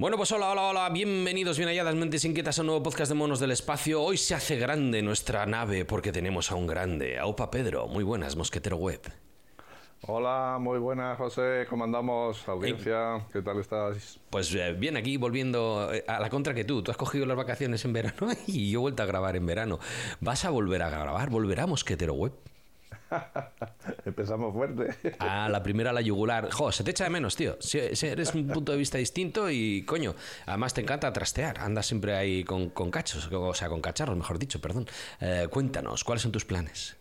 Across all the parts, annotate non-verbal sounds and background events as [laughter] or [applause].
Bueno, pues hola, hola, hola, bienvenidos, bien halladas, mentes inquietas a un nuevo podcast de Monos del Espacio. Hoy se hace grande nuestra nave porque tenemos a un grande, a Opa Pedro. Muy buenas, Mosquetero Web. Hola, muy buenas, José. ¿Cómo andamos? Audiencia, ¿qué tal estás? Pues eh, bien, aquí volviendo eh, a la contra que tú. Tú has cogido las vacaciones en verano [laughs] y yo he vuelto a grabar en verano. ¿Vas a volver a grabar? ¿Volverá Mosquetero Web? [laughs] Empezamos fuerte. Ah, la primera la yugular. Jo, se te echa de menos, tío. Si, si eres un punto de vista distinto y, coño, además te encanta trastear. Andas siempre ahí con, con cachos, o sea, con cacharros, mejor dicho, perdón. Eh, cuéntanos, ¿cuáles son tus planes?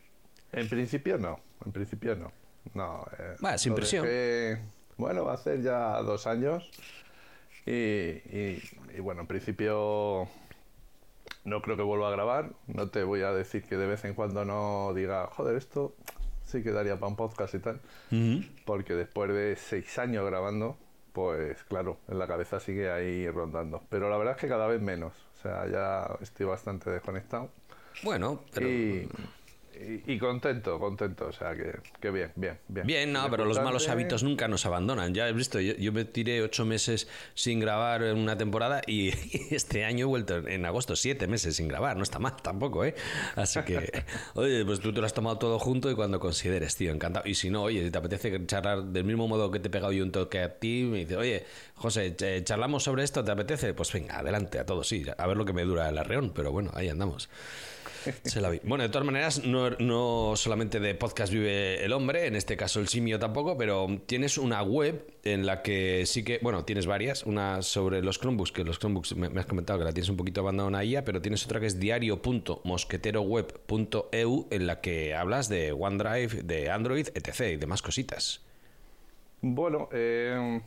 En principio no, en principio no. No. Eh, Va, sin lo presión. dejé- bueno, va a ser ya dos años. Y, y- y bueno, en principio no creo que vuelva a grabar. No te voy a decir que de vez en cuando no diga, joder, esto sí que daría para un podcast y tal. Porque después de seis años grabando, pues claro, en la cabeza sigue ahí rondando. Pero la verdad es que cada vez menos. O sea, ya estoy bastante desconectado. Bueno, pero... Y, y- y contento, contento. O sea, que, que bien, bien, bien. Bien, no, pero los malos hábitos nunca nos abandonan. Ya he visto, yo, yo me tiré ocho meses sin grabar en una temporada y [laughs] este año he vuelto en agosto siete meses sin grabar. No está mal tampoco, ¿eh? Así que, [laughs] oye, pues tú te lo has tomado todo junto y cuando consideres, tío, encantado. Y si no, oye, si te apetece charlar del mismo modo que te he pegado yo un toque a ti, me dice, oye, José, eh, charlamos sobre esto, ¿te apetece? Pues venga, adelante, a todos, sí. A ver lo que me dura el arreón, pero bueno, ahí andamos. [laughs] Se la vi. Bueno, de todas maneras, no, no solamente de podcast vive el hombre, en este caso el simio tampoco, pero tienes una web en la que sí que, bueno, tienes varias, una sobre los Chromebooks, que los Chromebooks me, me has comentado que la tienes un poquito abandonada pero tienes otra que es diario.mosqueteroweb.eu en la que hablas de OneDrive, de Android, etc. y demás cositas. Bueno, eh,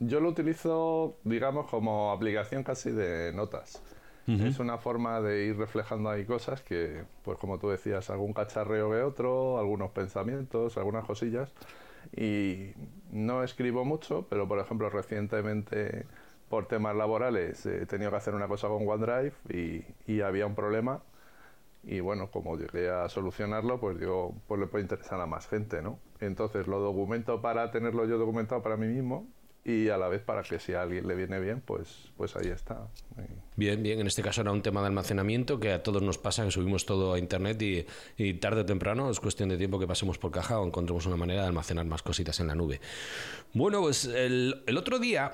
yo lo utilizo, digamos, como aplicación casi de notas. Es una forma de ir reflejando ahí cosas que, pues como tú decías, algún cacharreo que otro, algunos pensamientos, algunas cosillas. Y no escribo mucho, pero por ejemplo recientemente por temas laborales he tenido que hacer una cosa con OneDrive y, y había un problema. Y bueno, como llegué a solucionarlo, pues digo, pues le puede interesar a más gente, ¿no? Entonces lo documento para tenerlo yo documentado para mí mismo y a la vez para que si a alguien le viene bien, pues, pues ahí está. Bien, bien, en este caso era un tema de almacenamiento que a todos nos pasa, que subimos todo a internet y, tarde o temprano es cuestión de tiempo que pasemos por caja o encontremos una manera de almacenar más cositas en la nube. Bueno, pues el, el otro día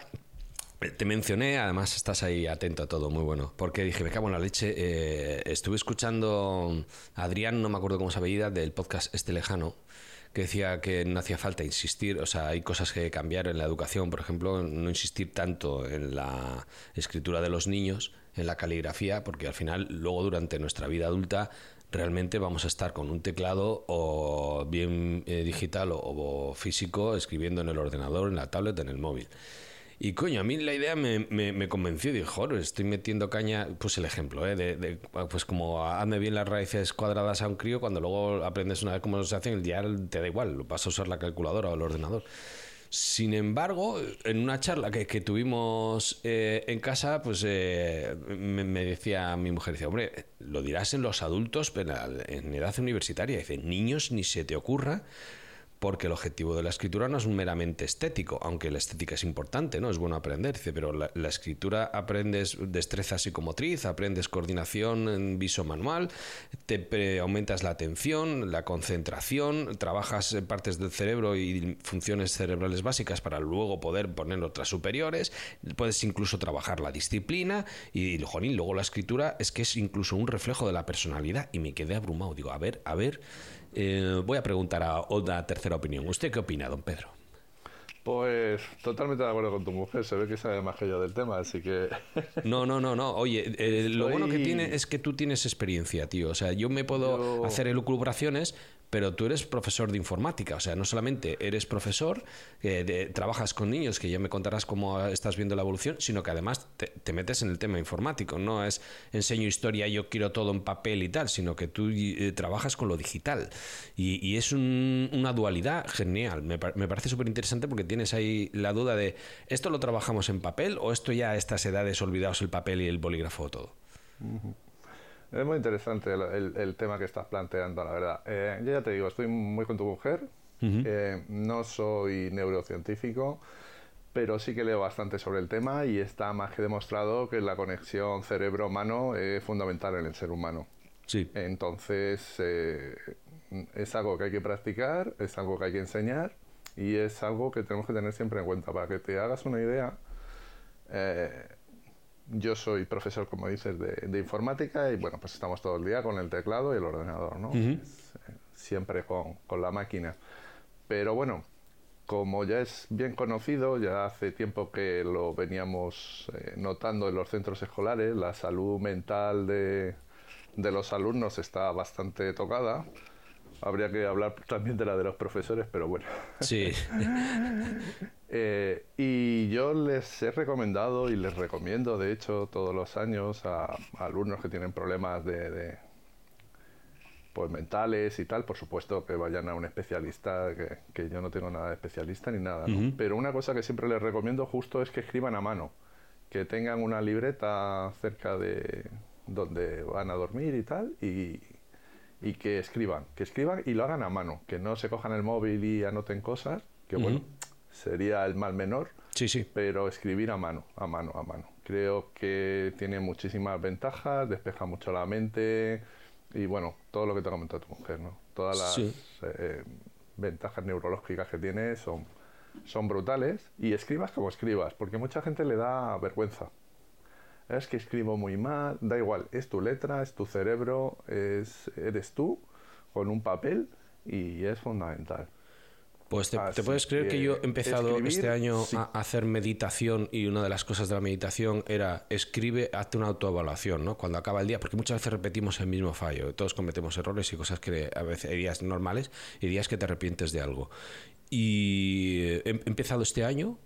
eh, te mencioné, además estás ahí atento a todo, muy bueno, porque dije, me cago en la leche, eh, estuve escuchando a Adrián, no me acuerdo cómo se apellida, del podcast Este Lejano, que decía que no hacía falta insistir, o sea, hay cosas que cambiar en la educación, por ejemplo, no insistir tanto en la escritura de los niños, en la caligrafía, porque al final, luego durante nuestra vida adulta, realmente vamos a estar con un teclado o bien eh, digital o, o físico, escribiendo en el ordenador, en la tablet, en el móvil. Y coño, a mí la idea me, me, me convenció. Dije, joder, estoy metiendo caña. Pues el ejemplo, ¿eh? De, de- pues como hazme bien las raíces cuadradas a un crío, cuando luego aprendes una vez cómo se hacen, ya te da igual, vas a usar la calculadora o el ordenador. Sin embargo, en una charla que, que tuvimos eh, en casa, pues eh, me, me decía mi mujer, decía, hombre, lo dirás en los adultos, pero en edad universitaria. Dice, niños, ni se te ocurra porque el objetivo de la escritura no es meramente estético, aunque la estética es importante, ¿no? Es bueno aprender, dice, pero la, escritura aprendes destreza psicomotriz, aprendes coordinación en viso manual, te aumentas la atención, la concentración, trabajas en partes del cerebro y funciones cerebrales básicas para luego poder poner otras superiores, puedes incluso trabajar la disciplina y, jolín, luego la escritura es que es incluso un reflejo de la personalidad y me quedé abrumado, digo, a ver, a ver, eh, voy a preguntar a una tercera opinión. ¿Usted qué opina, don Pedro? Pues totalmente de acuerdo con tu mujer, se ve que sabe más que yo del tema, así que... [laughs] No, no, no, no. Oye, eh, lo Estoy- bueno que tiene es que tú tienes experiencia, tío. O sea, yo me puedo Yo- hacer elucubraciones, pero tú eres profesor de informática. O sea, no solamente eres profesor, eh, trabajas con niños, que ya me contarás cómo estás viendo la evolución, sino que además te, te metes en el tema informático. No es enseño historia, yo quiero todo en papel y tal, sino que tú eh, trabajas con lo digital. Y, es un- una dualidad genial. Me, par- me parece súper interesante porque tienes ahí la duda de, ¿esto lo trabajamos en papel o esto ya a estas edades olvidados el papel y el bolígrafo todo? Es muy interesante el, el- el tema que estás planteando, la verdad. Eh, yo ya te digo, estoy muy con tu mujer. Eh, no soy neurocientífico, pero sí que leo bastante sobre el tema y está más que demostrado que la conexión cerebro-humano es fundamental en el ser humano. Sí. Entonces, eh, es algo que hay que practicar, es algo que hay que enseñar y es algo que tenemos que tener siempre en cuenta. Para que te hagas una idea, eh, yo soy profesor, como dices, de, informática y bueno, pues estamos todo el día con el teclado y el ordenador, ¿no? Eh, siempre con, con la máquina. Pero bueno, como ya es bien conocido, ya hace tiempo que lo veníamos eh, notando en los centros escolares, la salud mental de, los alumnos está bastante tocada. Habría que hablar también de la de los profesores, pero bueno. Sí. [laughs] Eh, y yo les he recomendado y les recomiendo, de hecho, todos los años a, alumnos que tienen problemas de pues mentales y tal, por supuesto que vayan a un especialista, que, yo no tengo nada de especialista ni nada, Pero una cosa que siempre les recomiendo justo es que escriban a mano, que tengan una libreta cerca de donde van a dormir y tal, y, que escriban, que escriban y lo hagan a mano, que no se cojan el móvil y anoten cosas, que bueno, sería el mal menor, sí, sí. pero escribir a mano, a mano, a mano. Creo que tiene muchísimas ventajas, despeja mucho la mente, y bueno, todo lo que te ha comentado tu mujer, ¿no? Todas las eh, ventajas neurológicas que tiene son, son brutales. Y escribas como escribas, porque mucha gente le da vergüenza. Es que escribo muy mal, da igual, es tu letra, es tu cerebro, es, eres tú con un papel y es fundamental. Pues te, puedes creer que, yo he empezado este año a hacer meditación y una de las cosas de la meditación era escribe, hazte una autoevaluación, ¿no? Cuando acaba el día, porque muchas veces repetimos el mismo fallo, todos cometemos errores y cosas que a veces hay días normales y días que te arrepientes de algo. Y he empezado este año,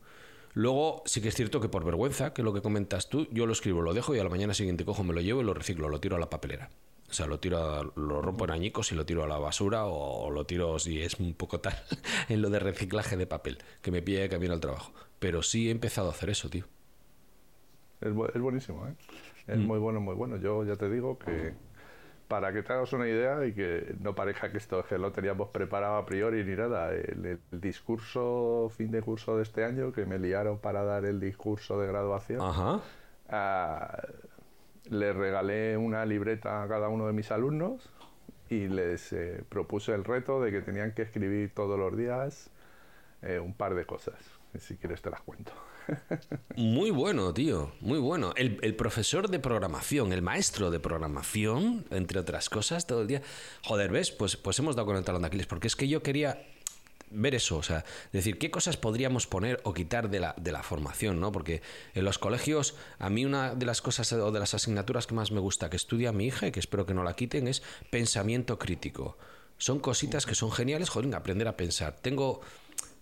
Luego, sí que es cierto que por vergüenza, que lo que comentas tú, yo lo escribo, lo dejo y a la mañana siguiente cojo, me lo llevo y lo reciclo, lo tiro a la papelera. O sea, lo tiro, lo rompo en añicos y lo tiro a la basura o, lo tiro si es un poco tal [laughs] en lo de reciclaje de papel, que me pille camino al trabajo. Pero sí he empezado a hacer eso, tío. Es, es buenísimo, ¿eh? Es mm. muy bueno, muy bueno. Yo ya te digo que para que te hagas una idea y que no parezca que esto que lo teníamos preparado a priori ni nada, el, discurso fin de curso de este año que me liaron para dar el discurso de graduación. Ajá. Ah, le regalé una libreta a cada uno de mis alumnos y les eh, propuse el reto de que tenían que escribir todos los días eh, un par de cosas. Si quieres te las cuento. [laughs] Muy bueno, tío, muy bueno. El, el, profesor de programación, el maestro de programación, entre otras cosas, todo el día. Joder, ¿ves? Pues, pues hemos dado con el talón de Aquiles, porque es que yo quería ver eso, o sea, decir qué cosas podríamos poner o quitar de la, de la formación, ¿no? Porque en los colegios, a mí una de las cosas o de las asignaturas que más me gusta que estudia mi hija, y que espero que no la quiten, es pensamiento crítico. Son cositas que son geniales, joder, aprender a pensar. Tengo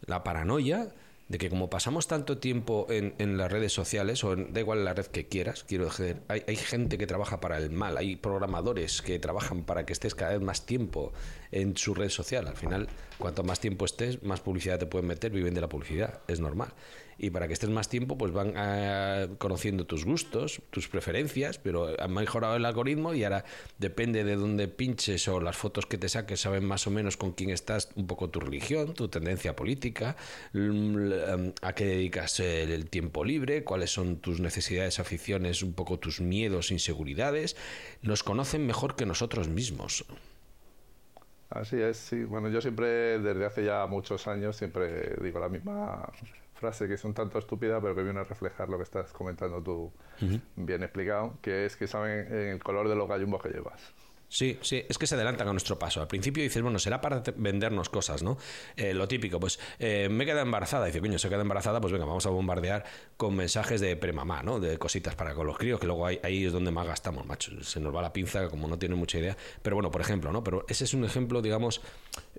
la paranoia de que como pasamos tanto tiempo en, en las redes sociales, o da igual la red que quieras, quiero decir, hay, hay, gente que trabaja para el mal, hay programadores que trabajan para que estés cada vez más tiempo en su red social. Al final, cuanto más tiempo estés, más publicidad te pueden meter, viven de la publicidad, es normal y para que estés más tiempo, pues van ah, conociendo tus gustos, tus preferencias, pero han mejorado el algoritmo y ahora depende de dónde pinches o las fotos que te saques saben más o menos con quién estás, un poco tu religión, tu tendencia política, a qué dedicas el tiempo libre, cuáles son tus necesidades, aficiones, un poco tus miedos, inseguridades. Nos conocen mejor que nosotros mismos. Así es, sí. Bueno, yo siempre, desde hace ya muchos años, siempre digo la misma frase que es un tanto estúpida, pero que viene a reflejar lo que estás comentando tú bien explicado, que es que saben el color de los gallumbos que llevas. Sí, sí, es que se adelantan a nuestro paso. Al principio dices, bueno, será para vendernos cosas, ¿no? Eh, lo típico, pues eh, me queda embarazada. Dice, coño, se queda embarazada, pues venga, vamos a bombardear con mensajes de premamá, ¿no? De cositas para con los críos, que luego ahí, ahí es donde más gastamos, macho. Se nos va la pinza, como no tiene mucha idea. Pero bueno, por ejemplo, ¿no? Pero ese es un ejemplo, digamos,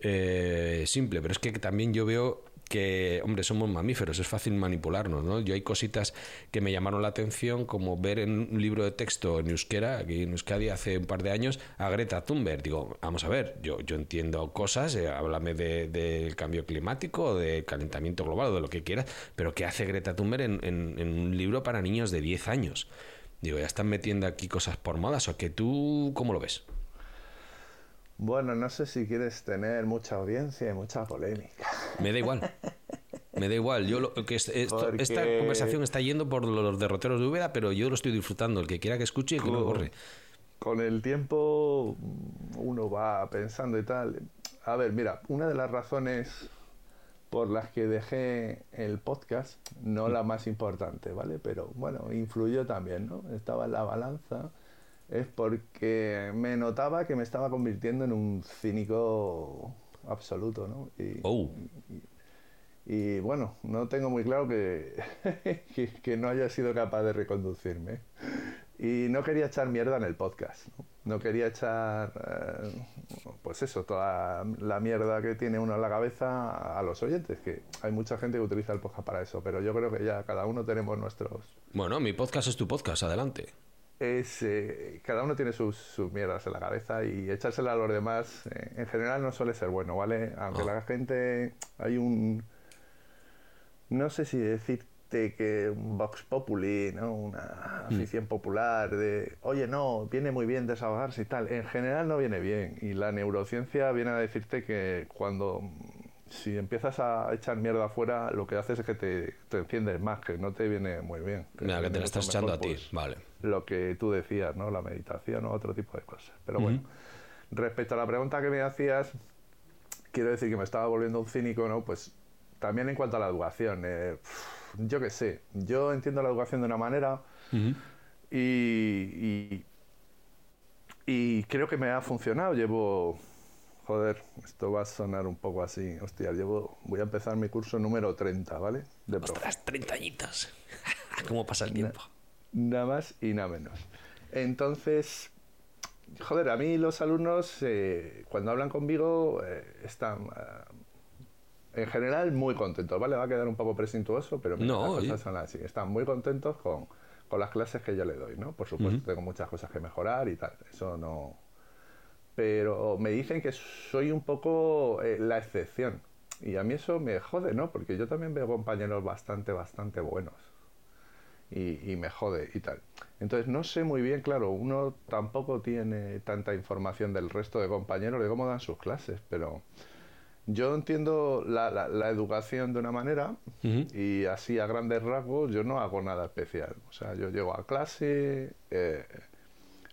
eh, simple, pero es que también yo veo que, hombre, somos mamíferos, es fácil manipularnos, ¿no? Yo hay cositas que me llamaron la atención, como ver en un libro de texto en euskera, aquí en Euskadi hace un par de años, a Greta Thunberg. Digo, vamos a ver, yo, yo entiendo cosas, eh, háblame del de cambio climático, del calentamiento global, de lo que quieras, pero ¿qué hace Greta Thunberg en, en, un libro para niños de 10 años? Digo, ¿ya están metiendo aquí cosas por modas o que tú, cómo lo ves? Bueno, no sé si quieres tener mucha audiencia y mucha polémica. Me da igual. Me da igual. Yo lo, que esta conversación está yendo por los derroteros de Úbeda, pero yo lo estoy disfrutando. El que quiera que escuche y que no corre. Con el tiempo uno va pensando y tal. A ver, mira, una de las razones por las que dejé el podcast, no la más importante, ¿vale? Pero bueno, influyó también, ¿no? Estaba en la balanza, es porque me notaba que me estaba convirtiendo en un cínico absoluto, ¿no? Y, oh. y, bueno, no tengo muy claro [laughs] que, que, no haya sido capaz de reconducirme. Y no quería echar mierda en el podcast. No, quería echar, eh, pues eso, toda la mierda que tiene uno en la cabeza a los oyentes, que hay mucha gente que utiliza el podcast para eso, pero yo creo que ya cada uno tenemos nuestros... Bueno, mi podcast es tu podcast, adelante. Es, eh, cada uno tiene sus, sus, mierdas en la cabeza y echársela a los demás eh, en general no suele ser bueno, ¿vale? Aunque ah. la gente... Hay un... No sé si decir que un Vox Populi, ¿no? una mm. afición popular de, oye, no, viene muy bien desahogarse y tal. En general no viene bien. Y la neurociencia viene a decirte que cuando, si empiezas a echar mierda afuera, lo que haces es que te, te enciendes más, que no te viene muy bien. Que, que te la estás echando a ti, pues, vale. Lo que tú decías, ¿no? La meditación o otro tipo de cosas. Pero bueno, respecto a la pregunta que me hacías, quiero decir que me estaba volviendo un cínico, ¿no? Pues también en cuanto a la educación. Eh, yo qué sé, yo entiendo la educación de una manera y, y, creo que me ha funcionado. Llevo, joder, esto va a sonar un poco así, hostia, llevo, voy a empezar mi curso número 30, ¿vale? De Ostras, 30 añitos. [laughs] ¿Cómo pasa el tiempo? nada más y nada menos. Entonces, joder, a mí los alumnos eh, cuando hablan conmigo eh, están en general muy contentos, ¿vale? Va a quedar un poco presuntuoso, pero no, las cosas son así. Están muy contentos con, con, las clases que yo le doy, ¿no? Por supuesto, tengo muchas cosas que mejorar y tal, eso no... Pero me dicen que soy un poco eh, la excepción. Y a mí eso me jode, ¿no? Porque yo también veo compañeros bastante, bastante buenos. Y, y, me jode y tal. Entonces no sé muy bien, claro, uno tampoco tiene tanta información del resto de compañeros de cómo dan sus clases, pero yo entiendo la, la, educación de una manera y así a grandes rasgos yo no hago nada especial. O sea, yo llego a clase, eh,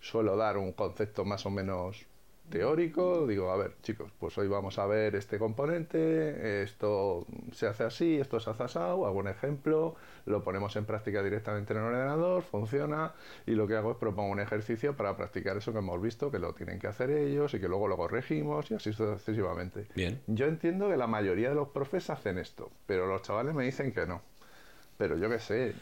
suelo dar un concepto más o menos teórico, digo, a ver, chicos, pues hoy vamos a ver este componente, esto se hace así, esto se hace asado, hago un ejemplo, lo ponemos en práctica directamente en el ordenador, funciona, y lo que hago es propongo un ejercicio para practicar eso que hemos visto, que lo tienen que hacer ellos y que luego lo corregimos y así sucesivamente. Bien. Yo entiendo que la mayoría de los profes hacen esto, pero los chavales me dicen que no. Pero yo qué sé,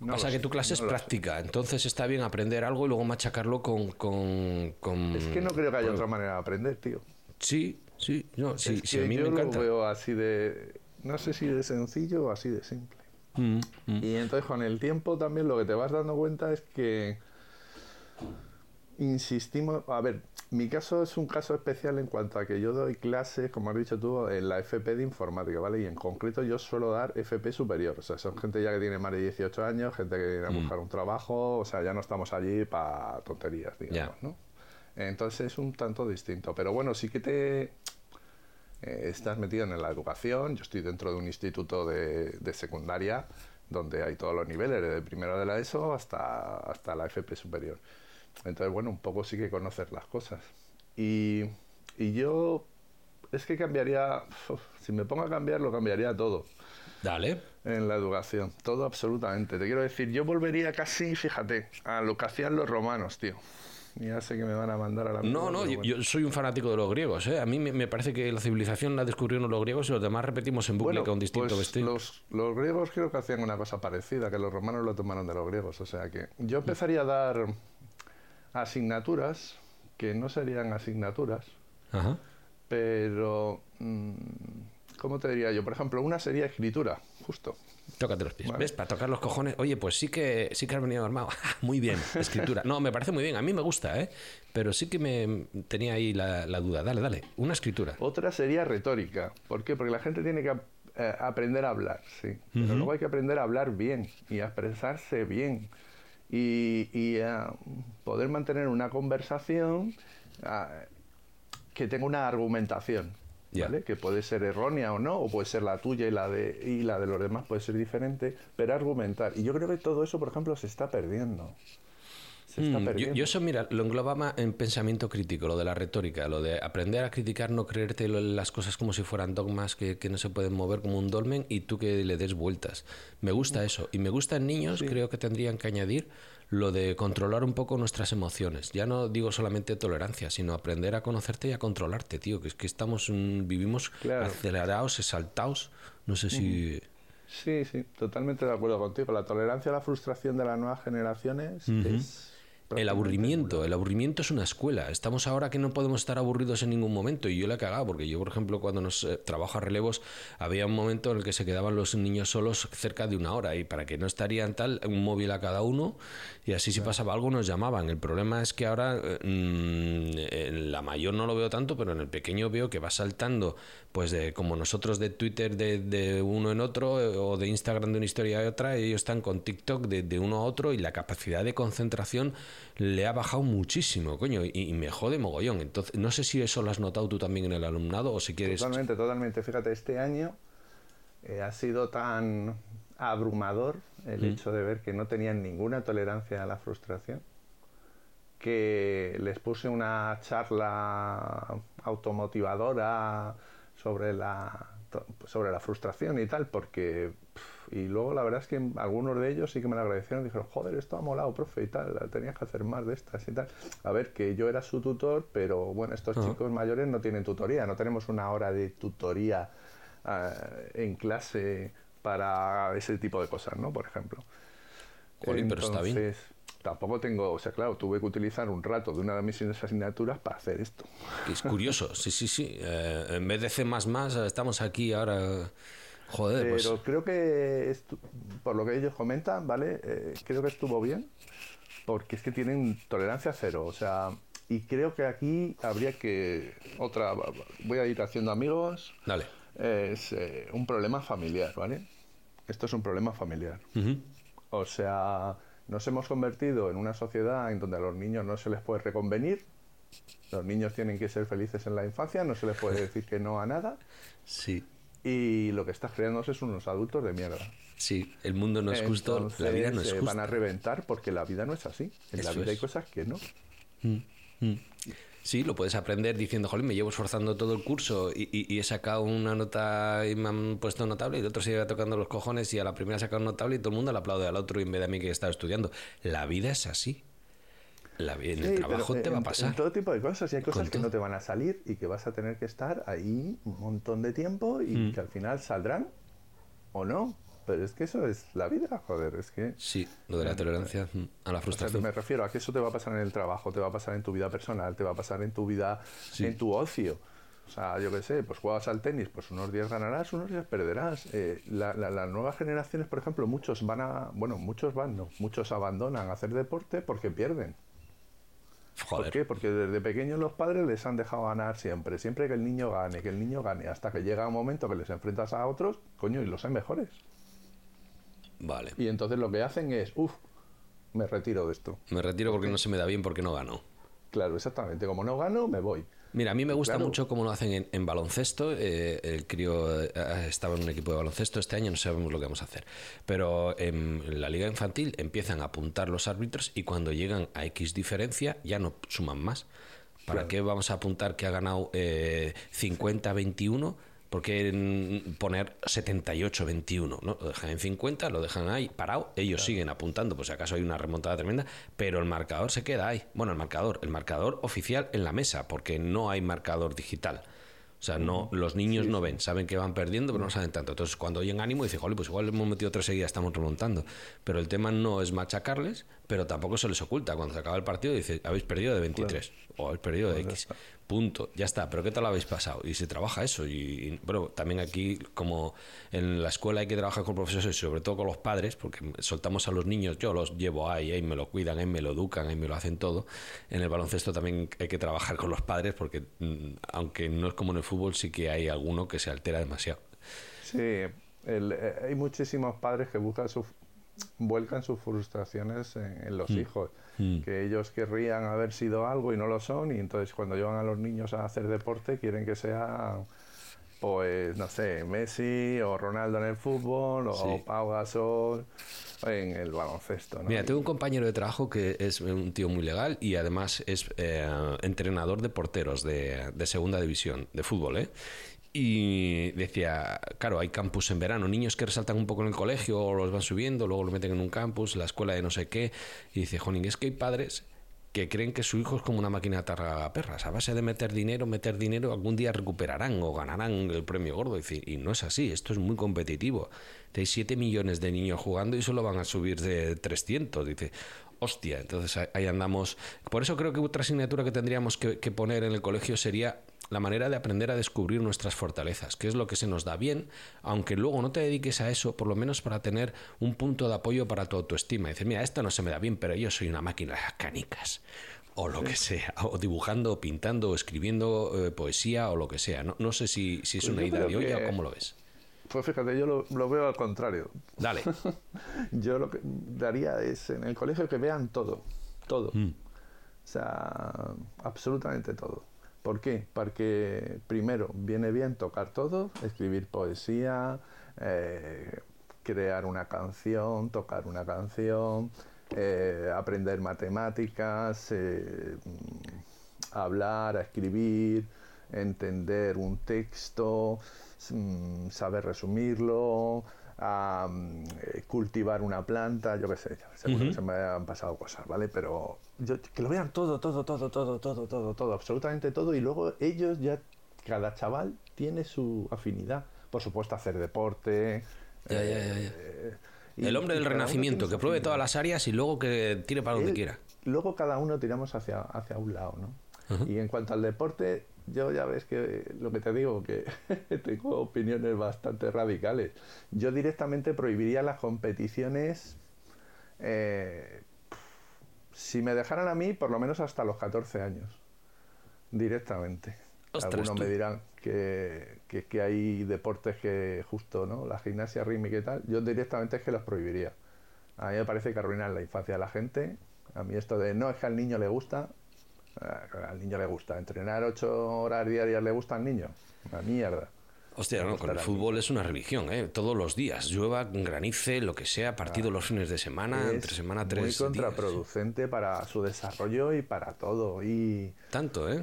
no Pasa que tu clase es práctica, entonces está bien aprender algo y luego machacarlo con... con, Es que no creo que haya otra manera de aprender, tío. Sí, sí, no, sí, sí a mí yo me encanta. lo veo así de... No sé si de sencillo o así de simple. Mm, mm. Y entonces con el tiempo también lo que te vas dando cuenta es que insistimos, a ver, mi caso es un caso especial en cuanto a que yo doy clases, como has dicho tú, en la FP de informática, ¿vale? Y en concreto yo suelo dar FP superior, o sea, son gente ya que tiene más de 18 años, gente que viene a mm. buscar un trabajo, o sea, ya no estamos allí para tonterías, digamos, ¿no? Entonces es un tanto distinto, pero bueno, sí que te eh, estás metido en la educación, yo estoy dentro de un instituto de, de secundaria donde hay todos los niveles, desde primero de la ESO hasta, hasta la FP superior. Entonces, bueno, un poco sí que conocer las cosas. Y, y yo es que cambiaría, si me pongo a cambiar, lo cambiaría todo. Dale. En la educación, todo absolutamente. Te quiero decir, yo volvería casi, fíjate, a lo que hacían los romanos, tío. Ya sé que me van a mandar a la... No, no, yo, soy un fanático de los griegos. ¿eh? A mí me, parece que la civilización la descubrieron los griegos y los demás repetimos en bucle con distinto pues vestido. Los, los, griegos creo que hacían una cosa parecida, que los romanos lo tomaron de los griegos. O sea que yo empezaría a dar asignaturas, que no serían asignaturas, pero, mm, ¿cómo te diría yo? Por ejemplo, una sería escritura, justo. Tócate los pies. ¿Ves? Para tocar los cojones. Oye, pues sí que sí que has venido armado. [laughs] muy bien, escritura. No, me parece muy bien. A mí me gusta, ¿eh? Pero sí que me tenía ahí la, duda. Dale, dale. Una escritura. Otra sería retórica. ¿Por qué? Porque la gente tiene que eh, aprender a hablar, sí. Pero luego hay que aprender a hablar bien y a expresarse bien y, poder mantener una conversación que tenga una argumentación. ¿vale? Que puede ser errónea o no, o puede ser la tuya y la de y la de los demás puede ser diferente, pero argumentar. Y yo creo que todo eso, por ejemplo, se está perdiendo. Mm, yo, eso, mira, lo englobaba en pensamiento crítico, lo de la retórica, lo de aprender a criticar, no creerte las cosas como si fueran dogmas que, no se pueden mover como un dolmen y tú que le des vueltas. Me gusta eso. Y me gusta en niños, creo que tendrían que añadir lo de controlar un poco nuestras emociones. Ya no digo solamente tolerancia, sino aprender a conocerte y a controlarte, tío. Que es que estamos, vivimos acelerados, exaltados. No sé si... Sí, sí, totalmente de acuerdo contigo. La tolerancia a la frustración de las nuevas generaciones es el aburrimiento, el aburrimiento es una escuela. Estamos ahora que no podemos estar aburridos en ningún momento y yo le he cagado porque yo, por ejemplo, cuando nos eh, trabajo a relevos, había un momento en el que se quedaban los niños solos cerca de una hora y para que no estarían tal, un móvil a cada uno y así si pasaba algo nos llamaban. El problema es que ahora eh, mm, en la mayor no lo veo tanto, pero en el pequeño veo que va saltando, pues de como nosotros de Twitter de, de uno en otro eh, o de Instagram de una historia a otra, ellos están con TikTok de, de uno a otro y la capacidad de concentración le ha bajado muchísimo, coño, y, me jode mogollón. Entonces, no sé si eso lo has notado tú también en el alumnado o si quieres... Totalmente, totalmente. Fíjate, este año eh, ha sido tan abrumador el hecho de ver que no tenían ninguna tolerancia a la frustración que les puse una charla automotivadora sobre la sobre la frustración y tal porque y luego la verdad es que algunos de ellos sí que me lo agradecieron. Dijeron, joder, esto ha molado, profe, y tal. Tenías que hacer más de estas y tal. A ver, que yo era su tutor, pero bueno, estos chicos mayores no tienen tutoría. No tenemos una hora de tutoría ah, en clase para ese tipo de cosas, ¿no? Por ejemplo. Joder, pero está bien. Tampoco tengo, o sea, claro, tuve que utilizar un rato de una de mis asignaturas para hacer esto. Es curioso, [laughs] sí, sí, sí. Eh, en vez de C, estamos aquí ahora Joder, pues Pero creo que, por lo que ellos comentan, ¿vale? Eh, creo que estuvo bien, porque es que tienen tolerancia cero, o sea, y creo que aquí habría que, otra, voy a ir haciendo amigos. Dale. Es eh, un problema familiar, ¿vale? Esto es un problema familiar. O sea, nos hemos convertido en una sociedad en donde a los niños no se les puede reconvenir. Los niños tienen que ser felices en la infancia, no se les puede decir que no a nada. Sí y lo que está creando es unos adultos de mierda. Sí, el mundo no es justo, la vida no es justa. van a reventar porque la vida no es así. En la vida hay cosas que no. Mm, mm. Sí, lo puedes aprender diciendo, jolín, me llevo esforzando todo el curso y, he sacado una nota y me han puesto notable y el otro se lleva tocando los cojones y a la primera ha sacado notable y todo el mundo le aplaude al otro y en vez de a mí que he estado estudiando. La vida es así. La, en el trabajo te va a pasar. En todo tipo de cosas. Y hay cosas que no te van a salir y que vas a tener que estar ahí un montón de tiempo y mm. que al final saldrán o no. Pero es que eso es la vida, joder, es que... Sí, lo de la tolerancia mm, a la frustración. me refiero a que eso te va a pasar en el trabajo, te va a pasar en tu vida personal, te va a pasar en tu vida, en tu ocio. O sea, yo qué sé, pues juegas al tenis, pues unos días ganarás, unos días perderás. Eh, las nuevas generaciones, por ejemplo, muchos van a... Bueno, muchos van, no, muchos abandonan hacer deporte porque pierden. ¿Por qué? Porque desde pequeños los padres les han dejado ganar siempre. Siempre que el niño gane, que el niño gane. Hasta que llega un momento que les enfrentas a otros, coño, y los hay mejores. Vale. Y entonces lo que hacen es, uff, me retiro de esto. Me retiro porque no se me da bien, porque no gano. Claro, exactamente. Como no gano, me voy. Mira, a mí me gusta mucho cómo lo hacen en, baloncesto. Eh, el crío eh, estaba en un equipo de baloncesto este año, no sabemos lo que vamos a hacer. Pero en la liga infantil empiezan a apuntar los árbitros y cuando llegan a X diferencia ya no suman más. ¿Para qué vamos a apuntar que ha ganado eh, 50-21? Porque poner 78-21? ¿no? Lo dejan en 50, lo dejan ahí parado, ellos siguen apuntando, por si acaso hay una remontada tremenda, pero el marcador se queda ahí. Bueno, el marcador, el marcador oficial en la mesa, porque no hay marcador digital. O sea, no, los niños no ven, saben que van perdiendo, pero no saben tanto. Entonces, cuando oyen ánimo, dicen, joder, pues igual hemos metido tres seguidas, estamos remontando. Pero el tema no es machacarles, pero tampoco se les oculta. Cuando se acaba el partido, dice, habéis perdido de 23 o habéis perdido de X. Punto, ya está. Pero ¿qué tal lo habéis pasado? Y se trabaja eso. Y, bueno, también aquí, como en la escuela hay que trabajar con profesores y sobre todo con los padres, porque soltamos a los niños, yo los llevo ahí, ahí me lo cuidan, ahí me lo educan, ahí me lo hacen todo. En el baloncesto también hay que trabajar con los padres, porque mm, aunque no es como en el fútbol, sí que hay alguno que se altera demasiado. Sí, eh, hay muchísimos padres que buscan su, vuelcan sus frustraciones en, los mm. hijos, mm. que ellos querrían haber sido algo y no lo son, y entonces cuando llevan a los niños a hacer deporte quieren que sea pues no sé, Messi o Ronaldo en el fútbol o Pau Gasol en el baloncesto. Mira, tengo un compañero de trabajo que es un tío muy legal y además es eh, entrenador de porteros de, de segunda división de fútbol, ¿eh? Y decía, claro, hay campus en verano, niños que resaltan un poco en el colegio o los van subiendo, luego lo meten en un campus, la escuela de no sé qué. Y dice, Joning, es que hay padres que creen que su hijo es como una máquina de perras. A base de meter dinero, meter dinero, algún día recuperarán o ganarán el premio gordo. Y, no es así, esto es muy competitivo. Hay 7 millones de niños jugando y solo van a subir de 300. Dice, hostia, entonces ahí andamos. Por eso creo que otra asignatura que tendríamos que poner en el colegio sería la manera de aprender a descubrir nuestras fortalezas, qué es lo que se nos da bien, aunque luego no te dediques a eso, por lo menos para tener un punto de apoyo para tu autoestima. Dices, mira, esto no se me da bien, pero yo soy una máquina de canicas. O lo que sea, o dibujando, o pintando, o escribiendo eh, poesía, o lo que sea. No, no sé si, si es pues una idea de olla o cómo lo ves. Pues fíjate, yo lo, veo al contrario. Dale. [laughs] yo lo que daría es en el colegio que vean todo, todo. Mm. O sea, absolutamente todo. ¿Por qué? Porque primero viene bien tocar todo, escribir poesía, eh, crear una canción, tocar una canción, eh, aprender matemáticas, eh, hablar, escribir, entender un texto, mm, saber resumirlo, a eh, cultivar una planta, yo qué sé, seguro que se me han pasado cosas, ¿vale? Pero que lo vean todo, todo, todo, todo, todo, todo, todo, absolutamente todo, y luego ellos ya, cada chaval tiene su afinidad. Por supuesto, hacer deporte. Eh, el hombre del renacimiento, que pruebe todas las áreas y luego que tire para donde quiera. Luego cada uno tiramos hacia, hacia un lado, ¿no? Y en cuanto al deporte, yo ya ves que lo que te digo, que [laughs] tengo opiniones bastante radicales. Yo directamente prohibiría las competiciones, eh, si me dejaran a mí, por lo menos hasta los 14 años. Directamente. Algunos me dirán que, que, hay deportes que justo, ¿no? La gimnasia rítmica y tal. Yo directamente es que los prohibiría. A mí me parece que arruinan la infancia de la gente. A mí esto de no es que al niño le gusta, al niño le gusta. ¿Entrenar ocho horas diarias le gusta al niño? Una mierda. Hostia, no, con el fútbol es una religión, ¿eh? Todos los días, llueva, granice, lo que sea, partido los fines de semana, entre semana tres. Muy contraproducente para su desarrollo y para todo. Y Tanto, ¿eh?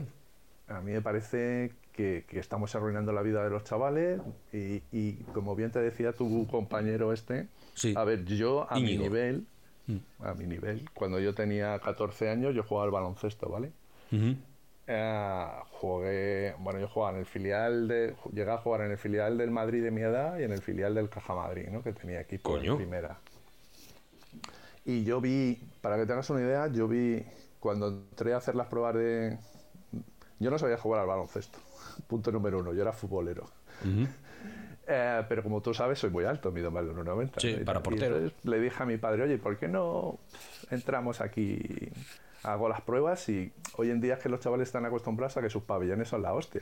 A mí me parece que, estamos arruinando la vida de los chavales y, como bien te decía tu compañero este, a ver, yo a mi nivel, mm. a mi nivel, cuando yo tenía 14 años yo jugaba al baloncesto, ¿vale? Eh, jugué, bueno, yo jugaba en el filial de, llegué a jugar en el filial del Madrid de mi edad y en el filial del Caja Madrid, ¿no? Que tenía equipo en primera. Y yo vi, para que tengas una idea, yo vi cuando entré a hacer las pruebas de, yo no sabía jugar al baloncesto. [laughs] Punto número uno, yo era futbolero. [laughs] Eh, pero como tú sabes, soy muy alto, mido más de 1,90. Sí, para portero. le dije a mi padre, oye, ¿por qué no entramos aquí hago las pruebas y hoy en día es que los chavales están acostumbrados a que sus pabellones son la hostia.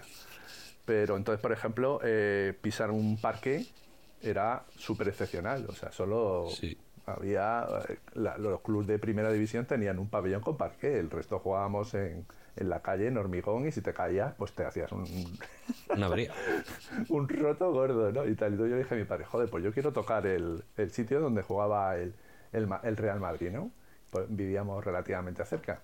Pero entonces, por ejemplo, eh, pisar un parque era súper excepcional. O sea, solo había. Eh, los clubes de primera división tenían un pabellón con parque, el resto jugábamos en, en la calle, en hormigón, y si te caías, pues te hacías un. [laughs] Una [laughs] un roto gordo, ¿no? Y tal. Y yo dije a mi padre, joder, pues yo quiero tocar el, el sitio donde jugaba el, el, el Real Madrid, ¿no? Pues, vivíamos relativamente cerca.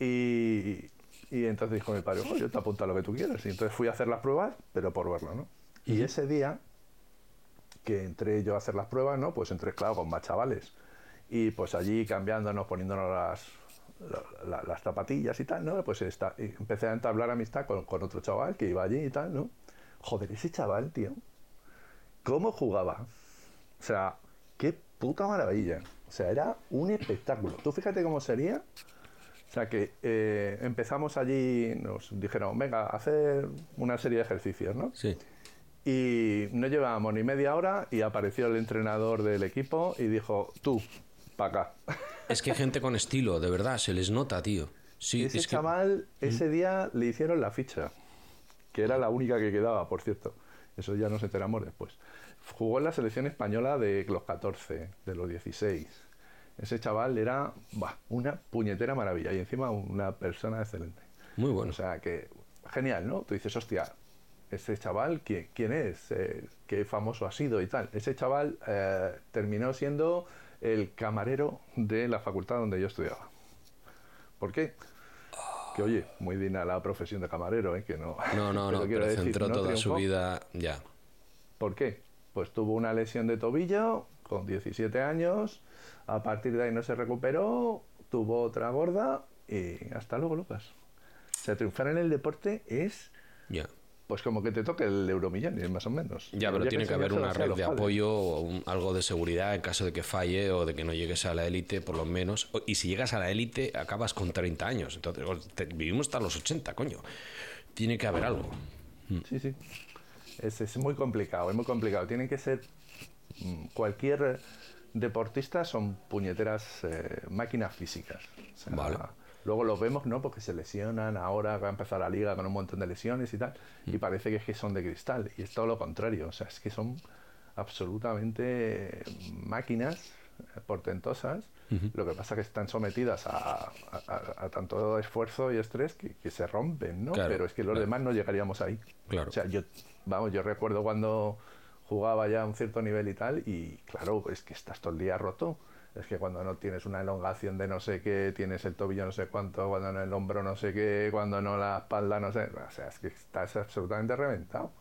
Y, y entonces dijo mi padre, yo te apunto a lo que tú quieras. Y entonces fui a hacer las pruebas, pero por verlo, ¿no? Y ese día que entré yo a hacer las pruebas, ¿no? Pues entré, claro, con más chavales. Y pues allí cambiándonos, poniéndonos las, las, zapatillas y tal, ¿no? Pues está, empecé a entablar amistad con, con, otro chaval que iba allí y tal, ¿no? Joder, ese chaval, tío, ¿cómo jugaba? O sea, qué puta maravilla. O sea, era un espectáculo. Tú fíjate cómo sería. O sea, que eh, empezamos allí, nos dijeron, venga, a hacer una serie de ejercicios, ¿no? Sí. Y no llevábamos ni media hora y apareció el entrenador del equipo y dijo, tú, para acá. Es que gente con estilo, de verdad, se les nota, tío. Sí, ese chaval, ese día le hicieron la ficha, que era la única que quedaba, por cierto. Eso ya nos enteramos después. Jugó en la selección española de los 14, de los 16. Ese chaval era una puñetera maravilla y encima una persona excelente. Muy bueno. O sea que, genial, ¿no? Tú dices, hostia, ese chaval, ¿quién, quién es? Eh, ¿Qué famoso ha sido y tal? Ese chaval eh, terminó siendo el camarero de la facultad donde yo estudiaba. ¿Por qué? Que oye, muy digna la profesión de camarero, ¿eh? Que no. No, no, [laughs] no, pero centró toda su vida ya. ¿Por qué? Pues tuvo una lesión de tobillo con 17 años, a partir de ahí no se recuperó, tuvo otra gorda y hasta luego, Lucas. O sea, triunfar en el deporte es. Ya. Pues como que te toque el euromillones, más o menos. Ya, pero tiene que, haber una red de apoyo o algo de seguridad en caso de que falle o de que no llegues a la élite, por lo menos. Y si llegas a la élite, acabas con 30 años. Entonces, vivimos hasta los 80, coño. Tiene que haber algo. Mm. Sí, sí. Es, es muy complicado, es muy complicado. Tienen que ser. Mm, cualquier deportista son puñeteras eh, máquinas físicas. vale Luego los vemos, ¿no? Porque se lesionan ahora, va a empezar la liga con un montón de lesiones y tal, y mm. parece que, es que son de cristal, y es todo lo contrario, o sea, es que son absolutamente máquinas lo que pasa es que están sometidas a, tanto esfuerzo y estrés que, se rompen, ¿no? Pero es que los demás no llegaríamos ahí. Claro. O sea, yo, vamos, yo recuerdo cuando jugaba ya a un cierto nivel y tal, y claro, es que estás todo el día roto es que cuando no tienes una elongación de no sé qué, tienes el tobillo no sé cuánto, cuando no el hombro no sé qué, cuando no la espalda no sé, o sea, es que estás absolutamente reventado.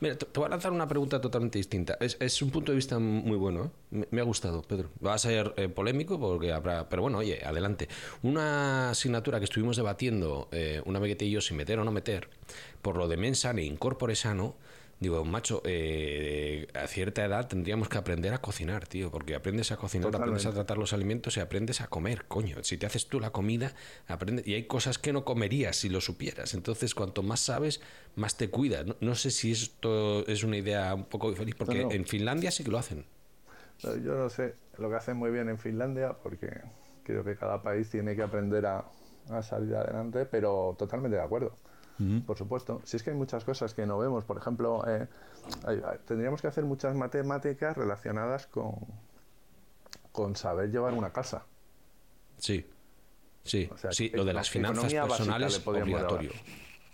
Mira, te, voy a lanzar una pregunta totalmente distinta. Es, un punto de vista muy bueno, ¿eh? me, ha gustado, Pedro. Va a ser eh, polémico porque habrá, pero bueno, oye, adelante. Una asignatura que estuvimos debatiendo, eh, una vez y yo, si meter o no meter, por lo de mensa e incorpore sano, Digo, macho, eh, a cierta edad tendríamos que aprender a cocinar, tío, porque aprendes a cocinar, aprendes a tratar los alimentos y aprendes a comer, coño. Si te haces tú la comida, aprendes. Y hay cosas que no comerías si lo supieras. Entonces, cuanto más sabes, más te cuidas. No, sé si esto es una idea un poco feliz, porque en Finlandia sí que lo hacen. Yo no sé lo que hacen muy bien en Finlandia, porque creo que cada país tiene que aprender a, a salir adelante, pero totalmente de acuerdo por supuesto. Si es que hay muchas cosas que no vemos, por ejemplo, eh, tendríamos que hacer muchas matemáticas relacionadas con, con saber llevar una casa. Sí, sí, sí, lo de las finanzas personales obligatorio.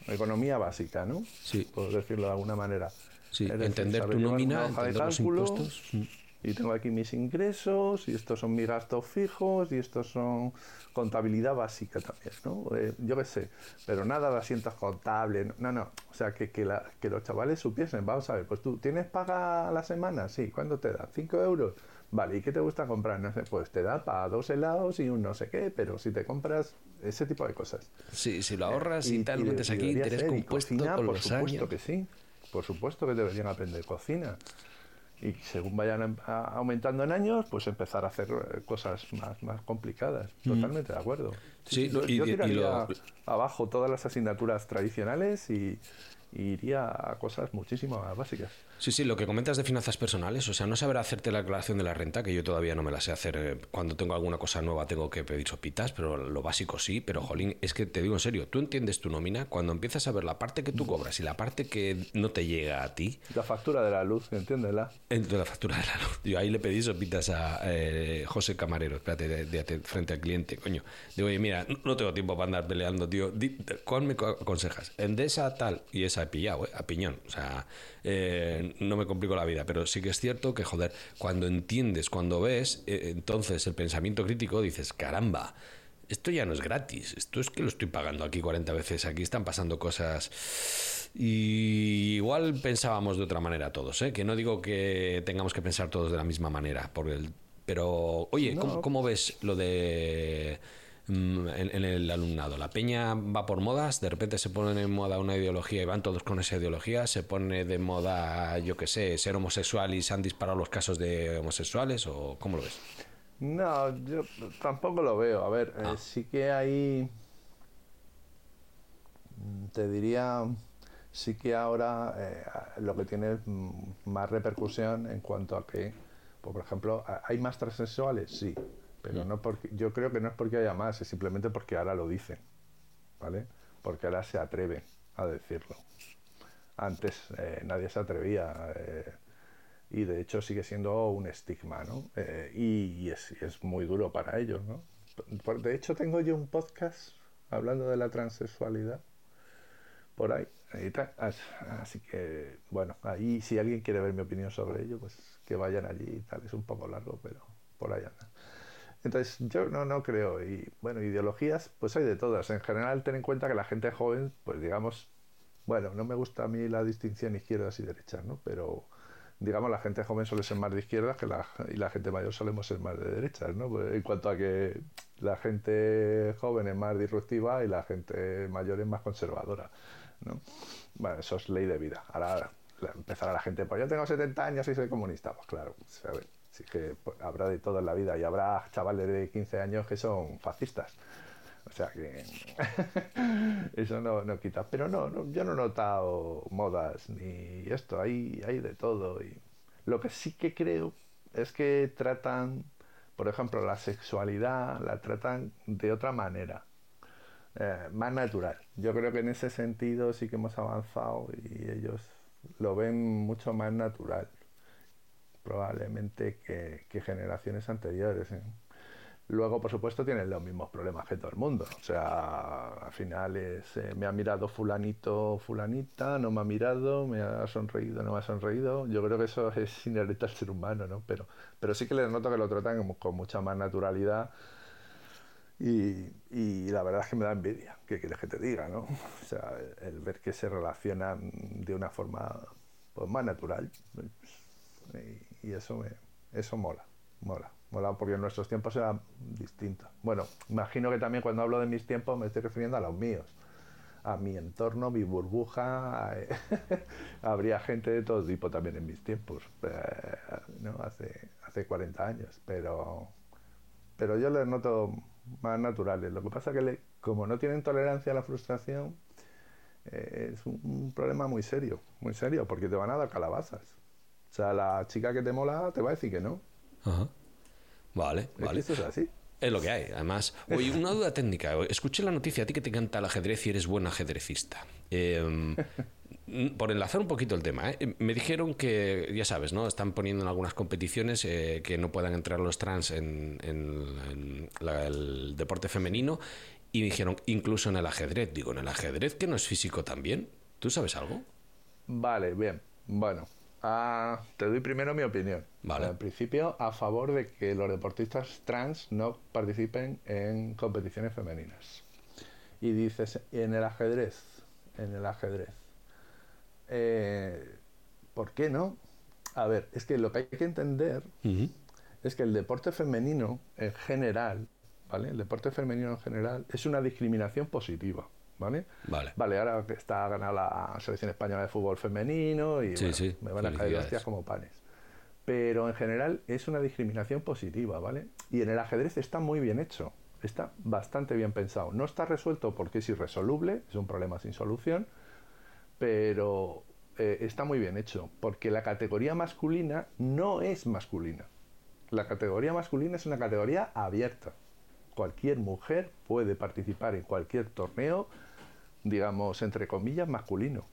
Economía básica, ¿no? Sí. Por decirlo de alguna manera. Sí, entender tu nómina, entender los impuestos. Y tengo aquí mis ingresos, y estos son mis gastos fijos, y estos son contabilidad básica también, ¿no? Eh, yo qué sé, pero nada de asientos contables, no, no, o sea, que, que, la, que, los chavales supiesen, vamos a ver, pues tú, ¿tienes paga a la semana? Sí, ¿cuándo te da? ¿Cinco euros? Vale, ¿y qué te gusta comprar? No sé, pues te da para dos helados y un no sé qué, pero si te compras ese tipo de cosas. Sí, si lo ahorras y, tal, metes aquí interés compuesto con por supuesto que sí, por supuesto que deberían aprender cocina y según vayan aumentando en años, pues empezar a hacer eh, cosas más, más complicadas. Totalmente de acuerdo. Sí, yo, tiraría abajo todas las asignaturas tradicionales y, iría a cosas muchísimo más básicas. Sí, sí, lo que comentas de finanzas personales, o sea, no saber hacerte la declaración de la renta, que yo todavía no me la sé hacer. Eh, cuando tengo alguna cosa nueva tengo que pedir sopitas, pero lo básico sí. Pero, Jolín, es que te digo en serio, tú entiendes tu nómina cuando empiezas a ver la parte que tú cobras y la parte que no te llega a ti. La factura de la luz, entiéndela. De la factura de la luz. Yo ahí le pedí sopitas a eh, José Camarero, espérate, de, frente al cliente, coño. Digo, oye, mira, no tengo tiempo para andar peleando, tío. ¿Cuál me aconsejas? esa tal y esa he pillado, ¿eh? a piñón. O sea, eh, no me complico la vida, pero sí que es cierto que, joder, cuando entiendes, cuando ves, eh, entonces el pensamiento crítico dices, caramba, esto ya no es gratis, esto es que lo estoy pagando aquí 40 veces, aquí están pasando cosas. Y igual pensábamos de otra manera todos, ¿eh? que no digo que tengamos que pensar todos de la misma manera, por el, pero oye, ¿cómo ves lo de Mm, en, el alumnado. La peña va por modas, de repente se pone en moda una ideología y van todos con esa ideología, se pone de moda, yo que sé, ser homosexual y se han disparado los casos de homosexuales o cómo lo ves? No, yo tampoco lo veo. A ver, eh, ah. sí que hay, mm, te diría, sí que ahora eh, lo que tiene mm, más repercusión en cuanto a que, por ejemplo, ¿hay más transexuales? Sí pero no porque, yo creo que no es porque haya más, es simplemente porque ahora lo dicen, ¿vale? Porque ahora se atreven a decirlo. Antes eh, nadie se atrevía eh, y de hecho sigue siendo un estigma, ¿no? Eh, y, es, es, muy duro para ellos, ¿no? De hecho tengo yo un podcast hablando de la transexualidad por ahí. y tal. Así que, bueno, ahí si alguien quiere ver mi opinión sobre ello, pues que vayan allí y tal. Es un poco largo, pero por allá anda. Entonces, yo no, no creo. Y bueno, ideologías, pues hay de todas. En general, ten en cuenta que la gente joven, pues digamos, bueno, no me gusta a mí la distinción izquierdas y derechas, ¿no? Pero digamos, la gente joven suele ser más de izquierdas que la, y la gente mayor solemos ser más de derechas, ¿no? Pues, en cuanto a que la gente joven es más disruptiva y la gente mayor es más conservadora, ¿no? Bueno, eso es ley de vida. Ahora empezará la gente, pues yo tengo 70 años y soy comunista. Pues claro, sí que pues, habrá de todo en la vida y habrá chavales de 15 años que son fascistas. O sea que [laughs] eso no, no quita. Pero no, yo no he notado modas ni esto, hay, hay de todo. Y lo que sí que creo es que tratan, por ejemplo, la sexualidad, la tratan de otra manera. Eh, más natural. Yo creo que en ese sentido sí que hemos avanzado y ellos lo ven mucho más natural, probablemente que, que generaciones anteriores. ¿eh? Luego, por supuesto, tienen los mismos problemas que todo el mundo. O sea, al final eh, me ha mirado fulanito, fulanita, no me ha mirado, me ha sonreído, no me ha sonreído. Yo creo que eso es inherente al ser humano, ¿no? Pero, pero sí que les noto que lo tratan con mucha más naturalidad. Y, y, la verdad es que me da envidia, que quieres que te diga, ¿no? O sea, el, ver que se relacionan de una forma pues, más natural. Y eso, me, eso mola, mola porque en nuestros tiempos era distinto. Bueno, imagino que también cuando hablo de mis tiempos me estoy refiriendo a los míos, a mi entorno, mi burbuja. [laughs] Habría gente de todo tipo también en mis tiempos, eh, ¿no? hace, hace 40 años, pero, pero yo les noto más naturales. Lo que pasa es que como no tienen tolerancia a la frustración, eh, es un, problema muy serio, muy serio, porque te van a dar calabazas. O sea, la chica que te mola te va a decir que no. Ajá. Vale, vale. es así. Es lo que hay. Además, oye, una duda técnica. Escuché la noticia a ti que te encanta el ajedrez y eres buen ajedrecista. Em, [laughs] por enlazar un poquito el tema, ¿eh? me dijeron que, ya sabes, ¿no? Están poniendo en algunas competiciones eh, que no puedan entrar los trans en, el deporte femenino y me dijeron, incluso en el ajedrez. Digo, ¿en el ajedrez que no es físico también? ¿Tú sabes algo? Vale, bien. Bueno, Ah, te doy primero mi opinión. Vale. En principio, a favor de que los deportistas trans no participen en competiciones femeninas. Y dices, en el ajedrez, en el ajedrez. Eh, ¿Por qué no? A ver, es que lo que hay que entender es que el deporte femenino en general, ¿vale? El deporte femenino en general es una discriminación positiva. ¿Vale? Vale. Vale, ahora que está ganando la selección española de fútbol femenino y me van a caer hostias como panes. Pero en general es una discriminación positiva, ¿vale? Y en el ajedrez está muy bien hecho, está bastante bien pensado. No está resuelto porque es irresoluble, es un problema sin solución, pero eh, está muy bien hecho, porque la categoría masculina no es masculina. La categoría masculina es una categoría abierta. Cualquier mujer puede participar en cualquier torneo digamos, entre comillas, masculino.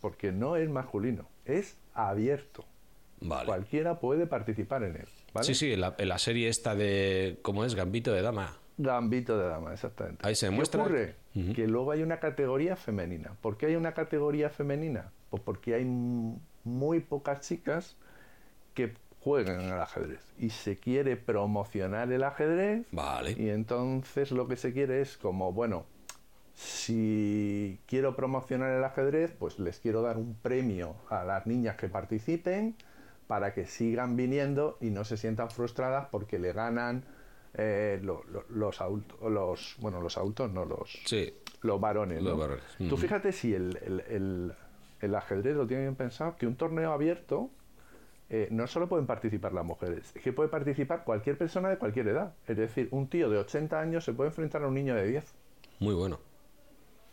Porque no es masculino, es abierto. Cualquiera puede participar en él. Sí, sí, en la, serie esta de. ¿Cómo es? Gambito de Dama. Gambito de Dama, exactamente. Ahí se demuestra. ocurre? Que luego hay una categoría femenina. ¿Por qué hay una categoría femenina? Pues porque hay muy pocas chicas que juegan al ajedrez y se quiere promocionar el ajedrez. Vale. Y entonces lo que se quiere es como, bueno, si quiero promocionar el ajedrez, pues les quiero dar un premio a las niñas que participen para que sigan viniendo y no se sientan frustradas porque le ganan eh, los adultos, los, bueno, los adultos, no los, los varones. Tú fíjate si el, ajedrez lo tiene bien pensado, que un torneo abierto eh, no solo pueden participar las mujeres, es que puede participar cualquier persona de cualquier edad. Es decir, un tío de 80 años se puede enfrentar a un niño de 10. Muy bueno.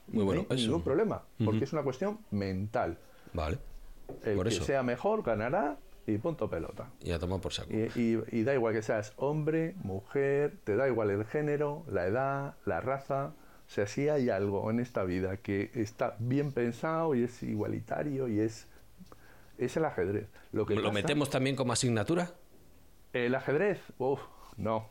Muy bueno. No hay ningún problema, porque es una cuestión mental. Vale. El que sea mejor ganará y punto pelota. Y a tomar por saco. Y, da igual que seas hombre, mujer, te da igual el género, la edad, la raza. O sea, si hay algo en esta vida que está bien pensado y es igualitario y es, es el ajedrez. Lo, que ¿Lo metemos también como asignatura? El ajedrez, uff, no.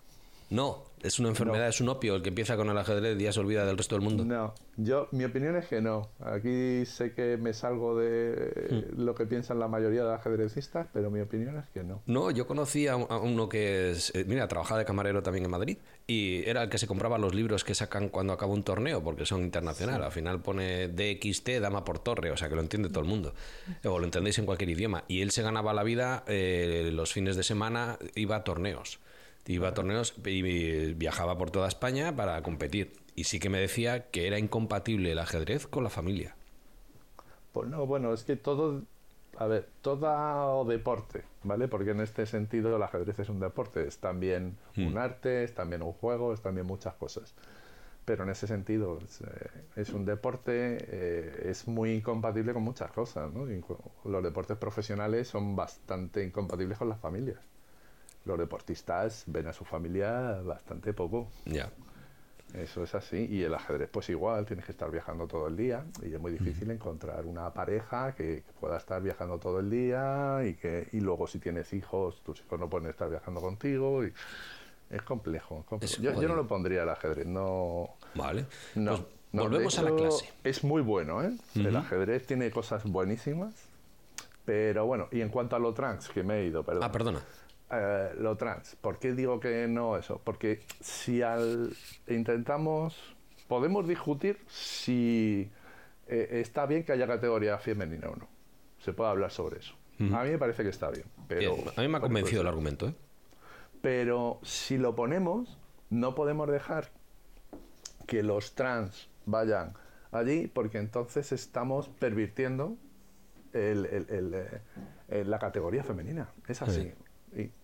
No, es una enfermedad, es un opio. El que empieza con el ajedrez ya se olvida del resto del mundo. No, yo, mi opinión es que no. Aquí sé que me salgo de Hmm. lo que piensan la mayoría de ajedrecistas, pero mi opinión es que no. No, yo conocí a, a uno que es, eh, mira, trabajaba de camarero también en Madrid y era el que se compraba los libros que sacan cuando acaba un torneo porque son internacional. Al final pone DXT, dama por torre, o sea que lo entiende todo el mundo. O lo entendéis en cualquier idioma. Y él se ganaba la vida eh, los fines de semana, iba a torneos. Iba a torneos y viajaba por toda España para competir. Y sí que me decía que era incompatible el ajedrez con la familia. Pues no, bueno, es que todo, a ver, todo deporte, ¿vale? Porque en este sentido el ajedrez es un deporte, es también un Hmm. arte, es también un juego, es también muchas cosas. Pero en ese sentido es, eh, es un deporte, eh, es muy incompatible con muchas cosas, Los deportes profesionales son bastante incompatibles con las familias. Los deportistas ven a su familia bastante poco. Ya. Eso es así. Y el ajedrez, pues igual, tienes que estar viajando todo el día y es muy difícil encontrar una pareja que, que pueda estar viajando todo el día y que y luego si tienes hijos, tus hijos no pueden estar viajando contigo. Y es complejo. es complejo. Es yo, no lo pondría el ajedrez, no. Vale. no, Pues no, volvemos a la clase. Es muy bueno, ¿eh? El ajedrez tiene cosas buenísimas. Pero bueno, y en cuanto a lo trans, que me he ido, perdón. Ah, perdona. Eh, lo trans. ¿Por qué digo que no eso? Porque si al intentamos, podemos discutir si eh, está bien que haya categoría femenina o no. Se puede hablar sobre eso. A mí me parece que está bien. Pero, Bien, a mí me ha convencido el argumento, ¿eh? pero si lo ponemos, no podemos dejar que los trans vayan allí, porque entonces estamos pervirtiendo el- el- el, la categoría femenina. Es así.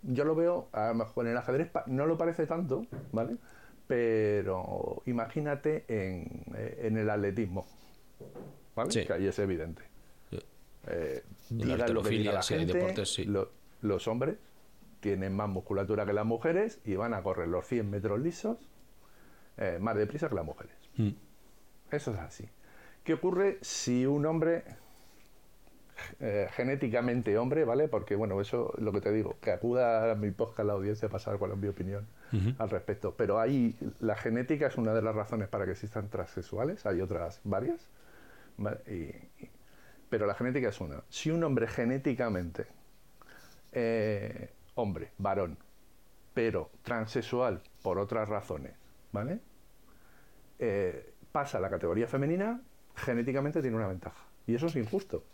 Yo lo veo, a lo mejor en el ajedrez no lo parece tanto, ¿vale? Pero imagínate en, eh, en el atletismo, ¿vale? Sí. Que ahí es evidente. Eh, En la lo que diga la sí, gente, deportes, sí. lo- los hombres tienen más musculatura que las mujeres y van a correr los 100 metros lisos eh, más deprisa que las mujeres. Mm. Eso es así. ¿Qué ocurre si un hombre, eh, genéticamente hombre, ¿vale? Porque, bueno, eso es lo que te digo, que acuda a mi podcast la audiencia para saber cuál es mi opinión al respecto. Pero ahí la genética es una de las razones para que existan transexuales, hay otras varias, ¿vale? Y- y- pero la genética es una. Si un hombre genéticamente, eh, hombre, varón, pero transexual por otras razones, ¿vale? Eh, pasa a la categoría femenina, genéticamente tiene una ventaja. Y eso es injusto.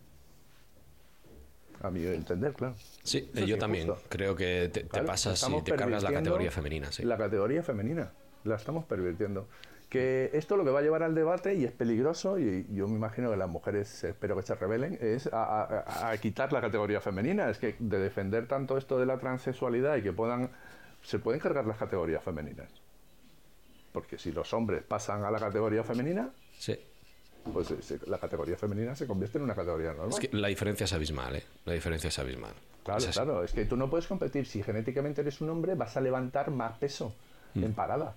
A mi entender, claro. Sí, Eso es yo también injusto. creo que te, te Claro, pasas y estamos te cargas la categoría femenina, sí. La categoría femenina, la estamos pervirtiendo. Que esto lo que va a llevar al debate, y es peligroso, y yo me imagino que las mujeres, espero que se rebelen, es a, a- a quitar la categoría femenina. Es que de defender tanto esto de la transexualidad y que puedan, se pueden cargar las categorías femeninas. Porque si los hombres pasan a la categoría femenina, Sí. Pues se- se- la categoría femenina se convierte en una categoría normal. Es que la diferencia es abismal, ¿eh? La diferencia es abismal. Claro, Es claro, es que tú no puedes competir. Si genéticamente eres un hombre, vas a levantar más peso Mm. en parada.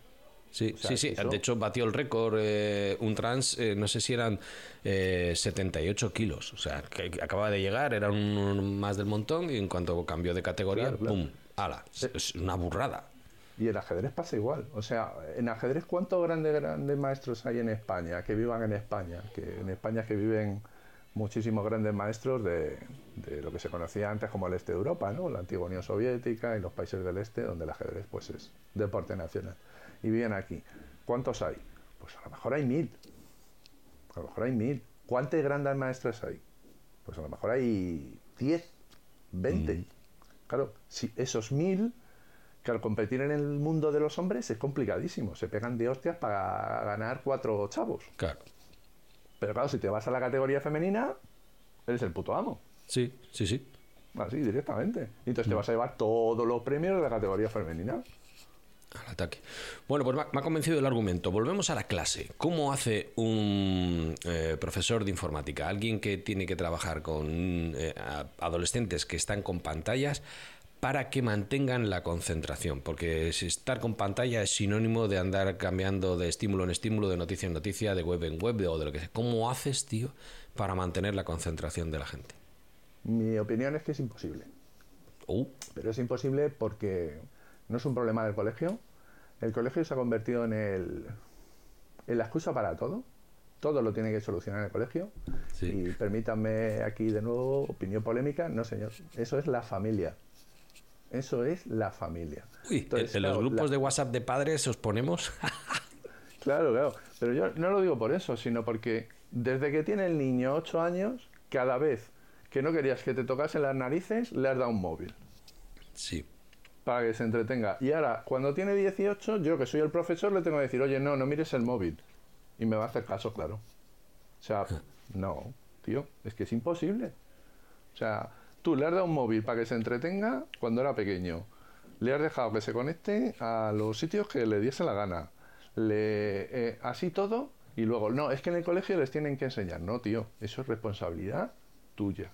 Sí, O sea, sí, sí. eso- De hecho, batió el récord eh, un trans, eh, no sé si eran eh, 78 kilos. O sea, que acababa de llegar, era un, un más del montón y en cuanto cambió de categoría, Claro. ¡pum! ¡Hala! Es- Es una burrada. Y el ajedrez pasa igual. O sea, en ajedrez, ¿cuántos grandes, grandes maestros hay en España que vivan en España? Que en España que viven muchísimos grandes maestros de, de lo que se conocía antes como el este de Europa, ¿no? La antigua Unión Soviética y los países del este, donde el ajedrez pues es deporte nacional. Y viven aquí. ¿Cuántos hay? Pues a lo mejor hay mil. A lo mejor hay mil. ¿Cuántos grandes maestros hay? Pues a lo mejor hay 10, 20. Claro, si esos mil, al competir en el mundo de los hombres es complicadísimo. Se pegan de hostias para ganar cuatro chavos. Claro. Pero claro, si te vas a la categoría femenina, eres el puto amo. Sí, sí, sí. Así, directamente. Y entonces te vas a llevar todos los premios de la categoría femenina. Al ataque. Bueno, pues me ha- convencido el argumento. Volvemos a la clase. ¿Cómo hace un eh, profesor de informática, alguien que tiene que trabajar con eh, adolescentes que están con pantallas, para que mantengan la concentración? Porque estar con pantalla es sinónimo de andar cambiando de estímulo en estímulo, de noticia en noticia, de web en web, de- o de lo que sea. ¿Cómo haces, tío, para mantener la concentración de la gente? Mi opinión es que es imposible. Uh, Pero es imposible porque no es un problema del colegio, el colegio se ha convertido en, el, en la excusa para todo. Todo lo tiene que solucionar el colegio. Y permítanme aquí de nuevo, opinión polémica. No, señor. Eso es la familia. Eso es la familia. Uy, en, los grupos de WhatsApp de padres os ponemos. [laughs] claro, claro. Pero yo no lo digo por eso, sino porque desde que tiene el niño 8 años, cada vez que no querías que te tocasen las narices, le has dado un móvil. Sí para que se entretenga. Y ahora, cuando tiene 18, yo que soy el profesor, le tengo que decir, oye, no, no mires el móvil. Y me va a hacer caso, claro. O sea, no, tío, es que es imposible. O sea, tú le has dado un móvil para que se entretenga cuando era pequeño. Le has dejado que se conecte a los sitios que le diese la gana. Le, eh, así todo. Y luego, no, es que en el colegio les tienen que enseñar. No, tío, eso es responsabilidad tuya.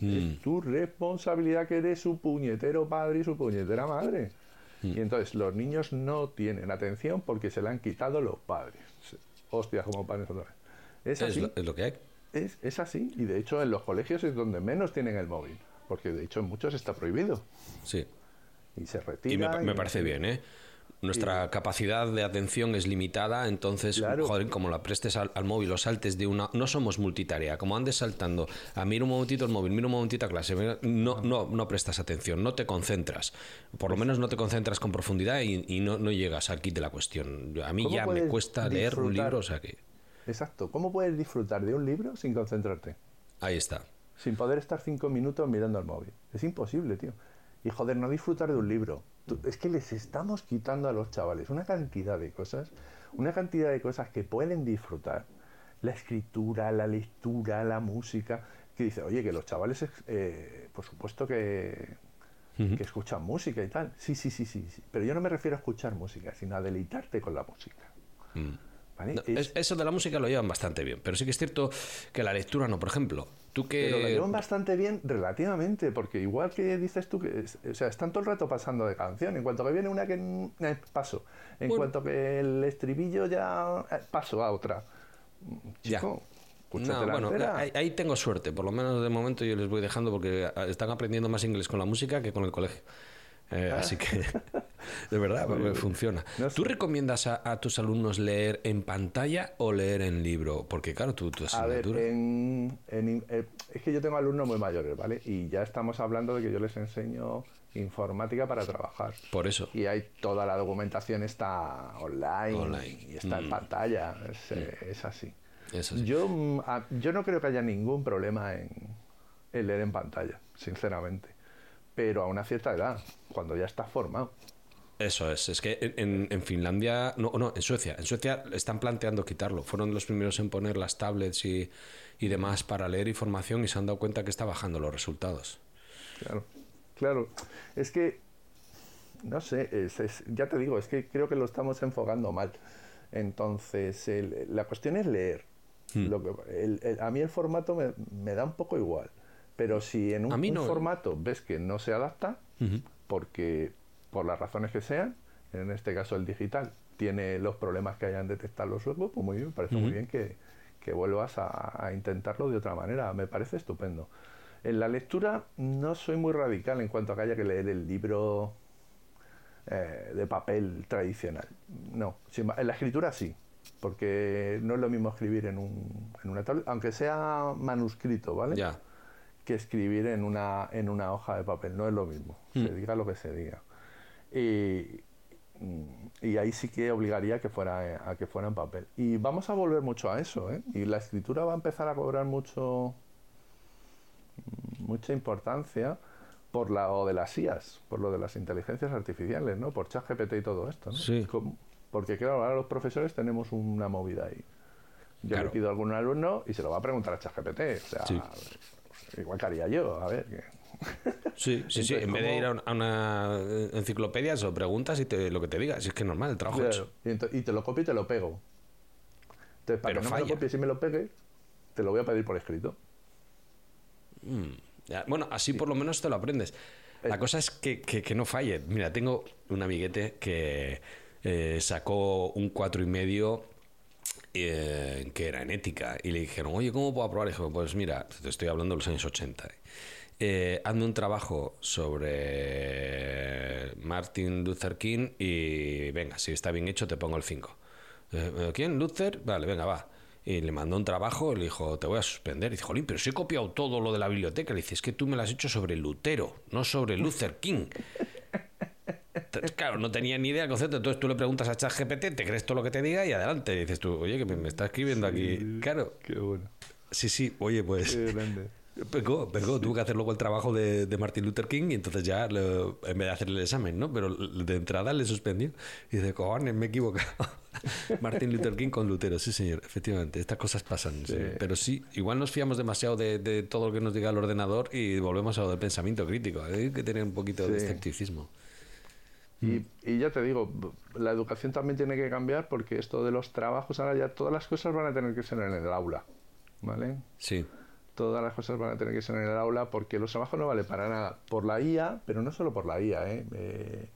Es mm. tu responsabilidad que eres su puñetero padre y su puñetera madre. Mm. Y entonces los niños no tienen atención porque se la han quitado los padres. Hostia, como padres Es así. Es lo, que hay. Es, es, así. Y de hecho en los colegios es donde menos tienen el móvil. Porque de hecho en muchos está prohibido. Sí. Y se retira. Y me parece bien, ¿eh? nuestra capacidad de atención es limitada, entonces, joder, como la prestes al, móvil o saltes de una... No somos multitarea, como andes saltando a mira un momentito el móvil, mira un momentito a clase, no, no, no prestas atención, no te concentras. Por lo menos no te concentras con profundidad y, no, no, llegas aquí de la cuestión. A mí ya me cuesta leer un libro, o sea que... Exacto. ¿Cómo puedes disfrutar de un libro sin concentrarte? Ahí está. Sin poder estar cinco minutos mirando el móvil. Es imposible, tío. Y joder, no disfrutar de un libro. Es que les estamos quitando a los chavales una cantidad de cosas, una cantidad de cosas que pueden disfrutar. La escritura, la lectura, la música. Que dice, oye, que los chavales, eh, por supuesto que, que escuchan música y tal. Sí, sí, sí, sí, sí. Pero yo no me refiero a escuchar música, sino a deleitarte con la música. Mm eso de la música lo llevan bastante bien, pero sí que es cierto que la lectura no, por ejemplo. Tú que... Pero lo llevan bastante bien relativamente, porque igual que dices tú, que o sea, están todo el rato pasando de canción. En cuanto que viene una que eh, paso, en cuanto que el estribillo ya eh, paso a otra. Chico, no, bueno, ahí, tengo suerte, por lo menos de momento yo les voy dejando porque están aprendiendo más inglés con la música que con el colegio. Eh, así que, [laughs] de verdad, [laughs] funciona. ¿Tú recomiendas a, tus alumnos leer en pantalla o leer en libro? Porque, claro, tú, tú A ver, eh, es que yo tengo alumnos muy mayores, ¿vale? Y ya estamos hablando de que yo les enseño informática para trabajar. Por eso. Y hay toda la documentación está online, y está en mm. pantalla. Es, mm. así. Yo, mm, yo no creo que haya ningún problema en leer en pantalla, sinceramente pero a una cierta edad, cuando ya estás formado. Eso es, es que en, Finlandia, no, no, en Suecia, en Suecia están planteando quitarlo. Fueron los primeros en poner las tablets y, demás para leer información y se han dado cuenta que está bajando los resultados. Claro, claro. Es que, no sé, ya te digo, es que creo que lo estamos enfocando mal. Entonces, la cuestión es leer. Hmm. Lo que, a mí el formato me, me da un poco igual. Pero si en un, formato ves que no se adapta, porque por las razones que sean, en este caso el digital, tiene los problemas que hayan detectado los web, pues muy bien, me parece muy bien que, vuelvas a, intentarlo de otra manera. Me parece estupendo. En la lectura no soy muy radical en cuanto a que haya que leer el libro eh, de papel tradicional. No, en la escritura sí, porque no es lo mismo escribir en, un, en una tablet, aunque sea manuscrito, ¿vale? Ya que escribir en una, en una hoja de papel. No es lo mismo, se hmm. diga lo que se diga. Y, y ahí sí que obligaría que fuera, a que fuera en papel. Y vamos a volver mucho a eso, ¿eh? Y la escritura va a empezar a cobrar mucho mucha importancia por lo de las IAS, por lo de las inteligencias artificiales, ¿no? Por ChatGPT y todo esto, ¿no? Sí. Porque claro, ahora los profesores tenemos una movida ahí. Yo le pido a algún alumno y se lo va a preguntar a ChatGPT. O sea, igual que haría yo, a ver. Sí, sí, sí. En vez de ir a una enciclopedia, se lo preguntas y te, lo que te diga. Si es que es normal, el trabajo hecho. Y, te lo copio y te lo pego. Entonces, para que no me lo copies y me lo pegue, te lo voy a pedir por escrito. Mm, bueno, así por lo menos te lo aprendes. La eh. cosa es que, que, no falle. Mira, tengo un amiguete que eh, sacó un cuatro y medio eh, que era en ética, y le dijeron, oye, ¿cómo puedo aprobar? Y dijo, pues mira, te estoy hablando de los años 80. eh, hazme un trabajo sobre Martin Luther King y venga, si está bien hecho te pongo el 5. Eh, ¿Quién? ¿Luther? Vale, venga, va. Y le mandó un trabajo, le dijo, te voy a suspender. Y dijo, Jolín, pero si he copiado todo lo de la biblioteca. Le dice, es que tú me lo has hecho sobre Lutero, no sobre Luther King. Claro, no tenía ni idea del concepto. Entonces tú le preguntas a ChatGPT, te crees todo lo que te diga y adelante. Y dices tú, oye, que me, está escribiendo aquí. Claro. Qué bueno. Sí, sí, oye, pues. Qué grande. [laughs] Pegó, pegó, tuvo que hacer luego el trabajo de, de Martin Luther King y entonces ya, lo- en vez de hacer el examen, ¿no? Pero de entrada le suspendió. Y dice, cojones, me he equivocado. [laughs] Martin Luther King con Lutero, sí, señor, efectivamente, estas cosas pasan. sí. Sí. Pero sí, igual nos fiamos demasiado de, de todo lo que nos diga el ordenador y volvemos a lo del pensamiento crítico. Hay que tener un poquito de escepticismo. Y, y ya te digo, la educación también tiene que cambiar porque esto de los trabajos, ahora ya todas las cosas van a tener que ser en el aula, ¿vale? Sí, Todas las cosas van a tener que ser en el aula porque los trabajos no valen para nada. Por la IA, pero no solo por la IA, ¿eh? Eh,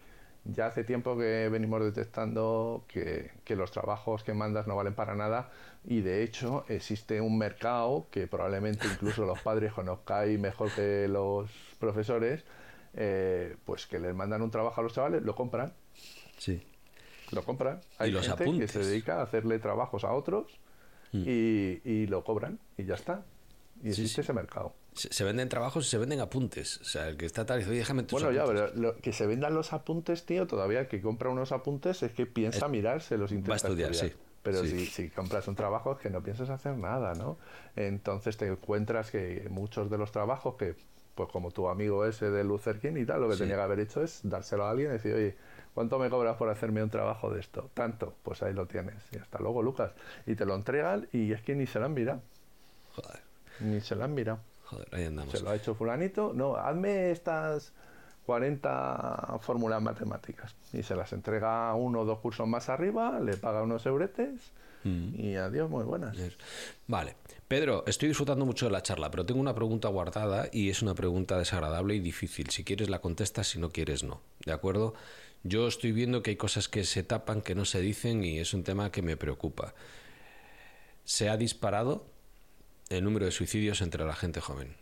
ya hace tiempo que venimos detectando que, que los trabajos que mandas no valen para nada y de hecho existe un mercado que probablemente incluso los padres conozcáis mejor que los profesores, eh, pues que les mandan un trabajo a los chavales, lo compran, sí. lo compran. Y Hay los gente apuntes. que se dedica a hacerle trabajos a otros Mm. y, y lo cobran y ya está. Y existe sí. ese mercado. Se, se venden trabajos y se venden apuntes. O sea, el que está tal, dice, oye, déjame tus Bueno, ya, apuntes". pero lo- que se vendan los apuntes, tío, todavía el que compra unos apuntes es que piensa mirarse los intenta estudiar, sí. Pero Sí. Si, si compras un trabajo es que no piensas hacer nada, ¿no? Entonces te encuentras que muchos de los trabajos que, pues como tu amigo ese de Luther King y tal, lo que Sí. tenía que haber hecho es dárselo a alguien y decir, oye, ¿cuánto me cobras por hacerme un trabajo de esto? Tanto, pues ahí lo tienes. Y hasta luego, Lucas. Y te lo entregan y es que ni se lo han mirado. Joder, Ni se lo han mirado. joder, ahí andamos. Se lo ha hecho fulanito. No, hazme estas 40 fórmulas matemáticas. Y se las entrega uno o dos cursos más arriba, le paga unos euretes Mm. y adiós, muy buenas. Vale. Pedro, estoy disfrutando mucho de la charla, pero tengo una pregunta guardada y es una pregunta desagradable y difícil. Si quieres la contestas, si no quieres no. ¿De acuerdo? Yo estoy viendo que hay cosas que se tapan, que no se dicen y es un tema que me preocupa. Se ha disparado el número de suicidios entre la gente joven.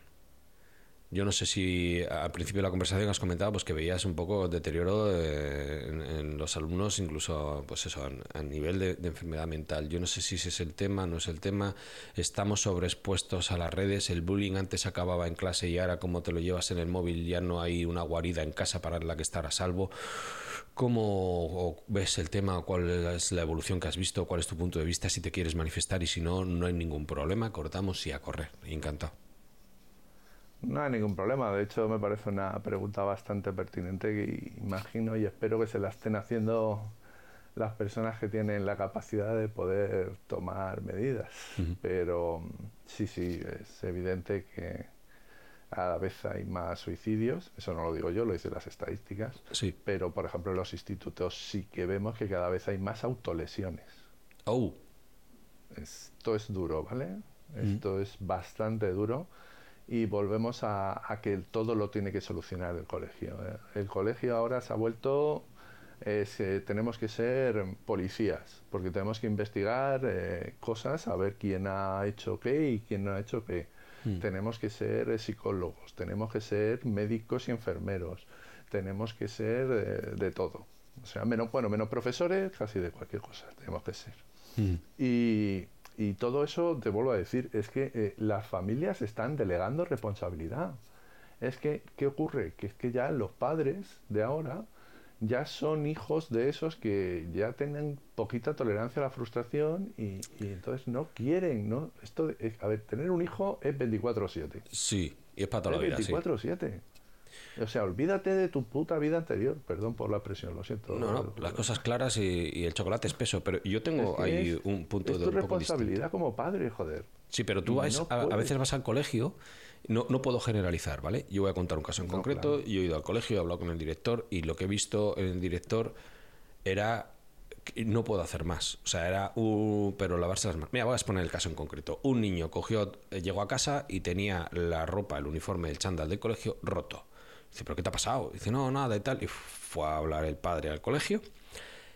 Yo no sé si al principio de la conversación has comentado pues que veías un poco deterioro eh, en, los alumnos, incluso pues eso, a, a nivel de, de enfermedad mental. Yo no sé si ese es el tema, no es el tema. Estamos sobreexpuestos a las redes. El bullying antes acababa en clase y ahora como te lo llevas en el móvil ya no hay una guarida en casa para la que estar a salvo. ¿Cómo ves el tema? ¿Cuál es la evolución que has visto? ¿Cuál es tu punto de vista? Si te quieres manifestar y si no, no hay ningún problema. Cortamos y a correr. Encantado. No hay ningún problema. De hecho, me parece una pregunta bastante pertinente que imagino y espero que se la estén haciendo las personas que tienen la capacidad de poder tomar medidas. Pero sí, sí, es evidente que cada vez hay más suicidios. Eso no lo digo yo, lo dicen las estadísticas. Sí. Pero, por ejemplo, en los institutos sí que vemos que cada vez hay más autolesiones. Oh, Esto es duro, ¿vale? Esto es bastante duro y volvemos a, a que todo lo tiene que solucionar el colegio. ¿eh? El colegio ahora se ha vuelto, es, eh, tenemos que ser policías, porque tenemos que investigar eh, cosas, a ver quién ha hecho qué y quién no ha hecho qué. Tenemos que ser eh, psicólogos, tenemos que ser médicos y enfermeros, tenemos que ser eh, de todo. O sea, menos, bueno, menos profesores, casi de cualquier cosa tenemos que ser. Y, y todo eso, te vuelvo a decir, es que eh, las familias están delegando responsabilidad. Es que, ¿qué ocurre? Que es que ya los padres de ahora ya son hijos de esos que ya tienen poquita tolerancia a la frustración y, y entonces no quieren, ¿no? Esto, de- a ver, tener un hijo es 24/7. sí, y es para toda la vida, sí. 24/7. O sea, olvídate de tu puta vida anterior. Perdón por la expresión, lo siento. No, no, las cosas claras y, y el chocolate espeso, pero yo tengo Es que ahí es- un punto es de tu un poco responsabilidad distinto. como padre, joder. Sí, pero tú vas, a, veces vas al colegio, no, no puedo generalizar, ¿vale? Yo voy a contar un caso en No, concreto, claro. yo he ido al colegio, he hablado con el director y lo que he visto en el director era que no puedo hacer más. O sea, era un... pero lavarse las manos. Mira, voy a exponer el caso en concreto. Un niño cogió, eh, llegó a casa y tenía la ropa, el uniforme, el chándal del colegio roto. Dice, ¿pero qué te ha pasado? Dice, no, nada y tal. Y fue a hablar el padre al colegio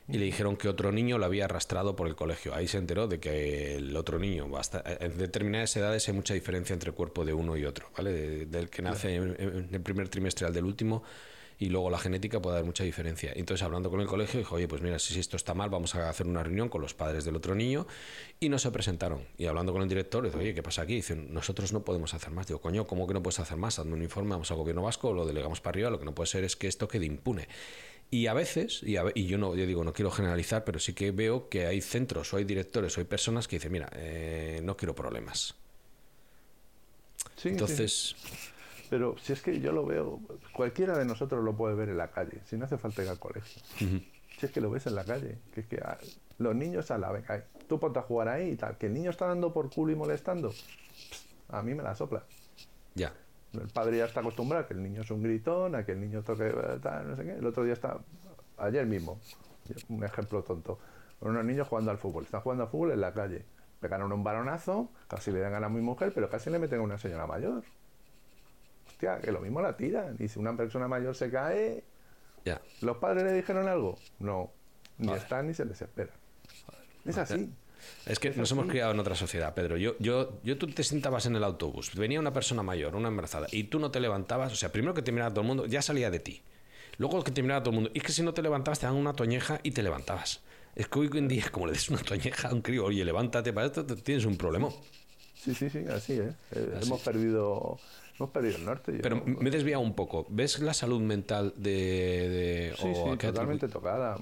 y le dijeron que otro niño lo había arrastrado por el colegio. Ahí se enteró de que el otro niño, basta, en determinadas edades hay mucha diferencia entre el cuerpo de uno y otro, ¿vale? del que nace en, el primer trimestre al del último y luego la genética puede dar mucha diferencia. Entonces, hablando con el colegio, dijo, oye, pues mira, si esto está mal, vamos a hacer una reunión con los padres del otro niño y no se presentaron. Y hablando con el director, dice, oye, ¿qué pasa aquí? Dicen, nosotros no podemos hacer más. Digo, coño, ¿cómo que no puedes hacer más? Dando un informe, vamos al gobierno vasco, lo delegamos para arriba, lo que no puede ser es que esto quede impune. Y a veces, y, y, yo no, yo digo, no quiero generalizar, pero sí que veo que hay centros o hay directores o hay personas que dicen, mira, eh, no quiero problemas. Sí, Entonces. Pero si es que yo lo veo, cualquiera de nosotros lo puede ver en la calle, si no hace falta ir al colegio. Si es que lo ves en la calle, que es que los niños a la venga, tú ponte a jugar ahí y tal, que el niño está dando por culo y molestando, a mí me la sopla. Ya. El padre ya está acostumbrado a que el niño es un gritón, a que el niño toque tal, no sé qué. El otro día está, ayer mismo, un ejemplo tonto, unos niños jugando al fútbol, están jugando al fútbol en la calle, pegaron un baronazo, casi le dan a mi mujer, pero casi le meten a una señora mayor que lo mismo la tiran. Y si una persona mayor se cae, ya. ¿los padres le dijeron algo? No, ni están ni se les espera. Es así. Es que nos hemos criado en otra sociedad, Pedro. Yo, yo, yo tú te sentabas en el autobús, venía una persona mayor, una embarazada, y tú no te levantabas, o sea, primero que te miraba todo el mundo, ya salía de ti. Luego que te miraba todo el mundo, y es que si no te levantabas te dan una toñeja y te levantabas. Es que hoy en día, como le des una toñeja a un crío, oye, levántate para esto, tienes un problema. Sí, sí, sí, así es. Eh, hemos perdido Hemos perdido el norte. Pero me he desviado un poco. ¿Ves la salud mental de...? sí, sí, totalmente tocada.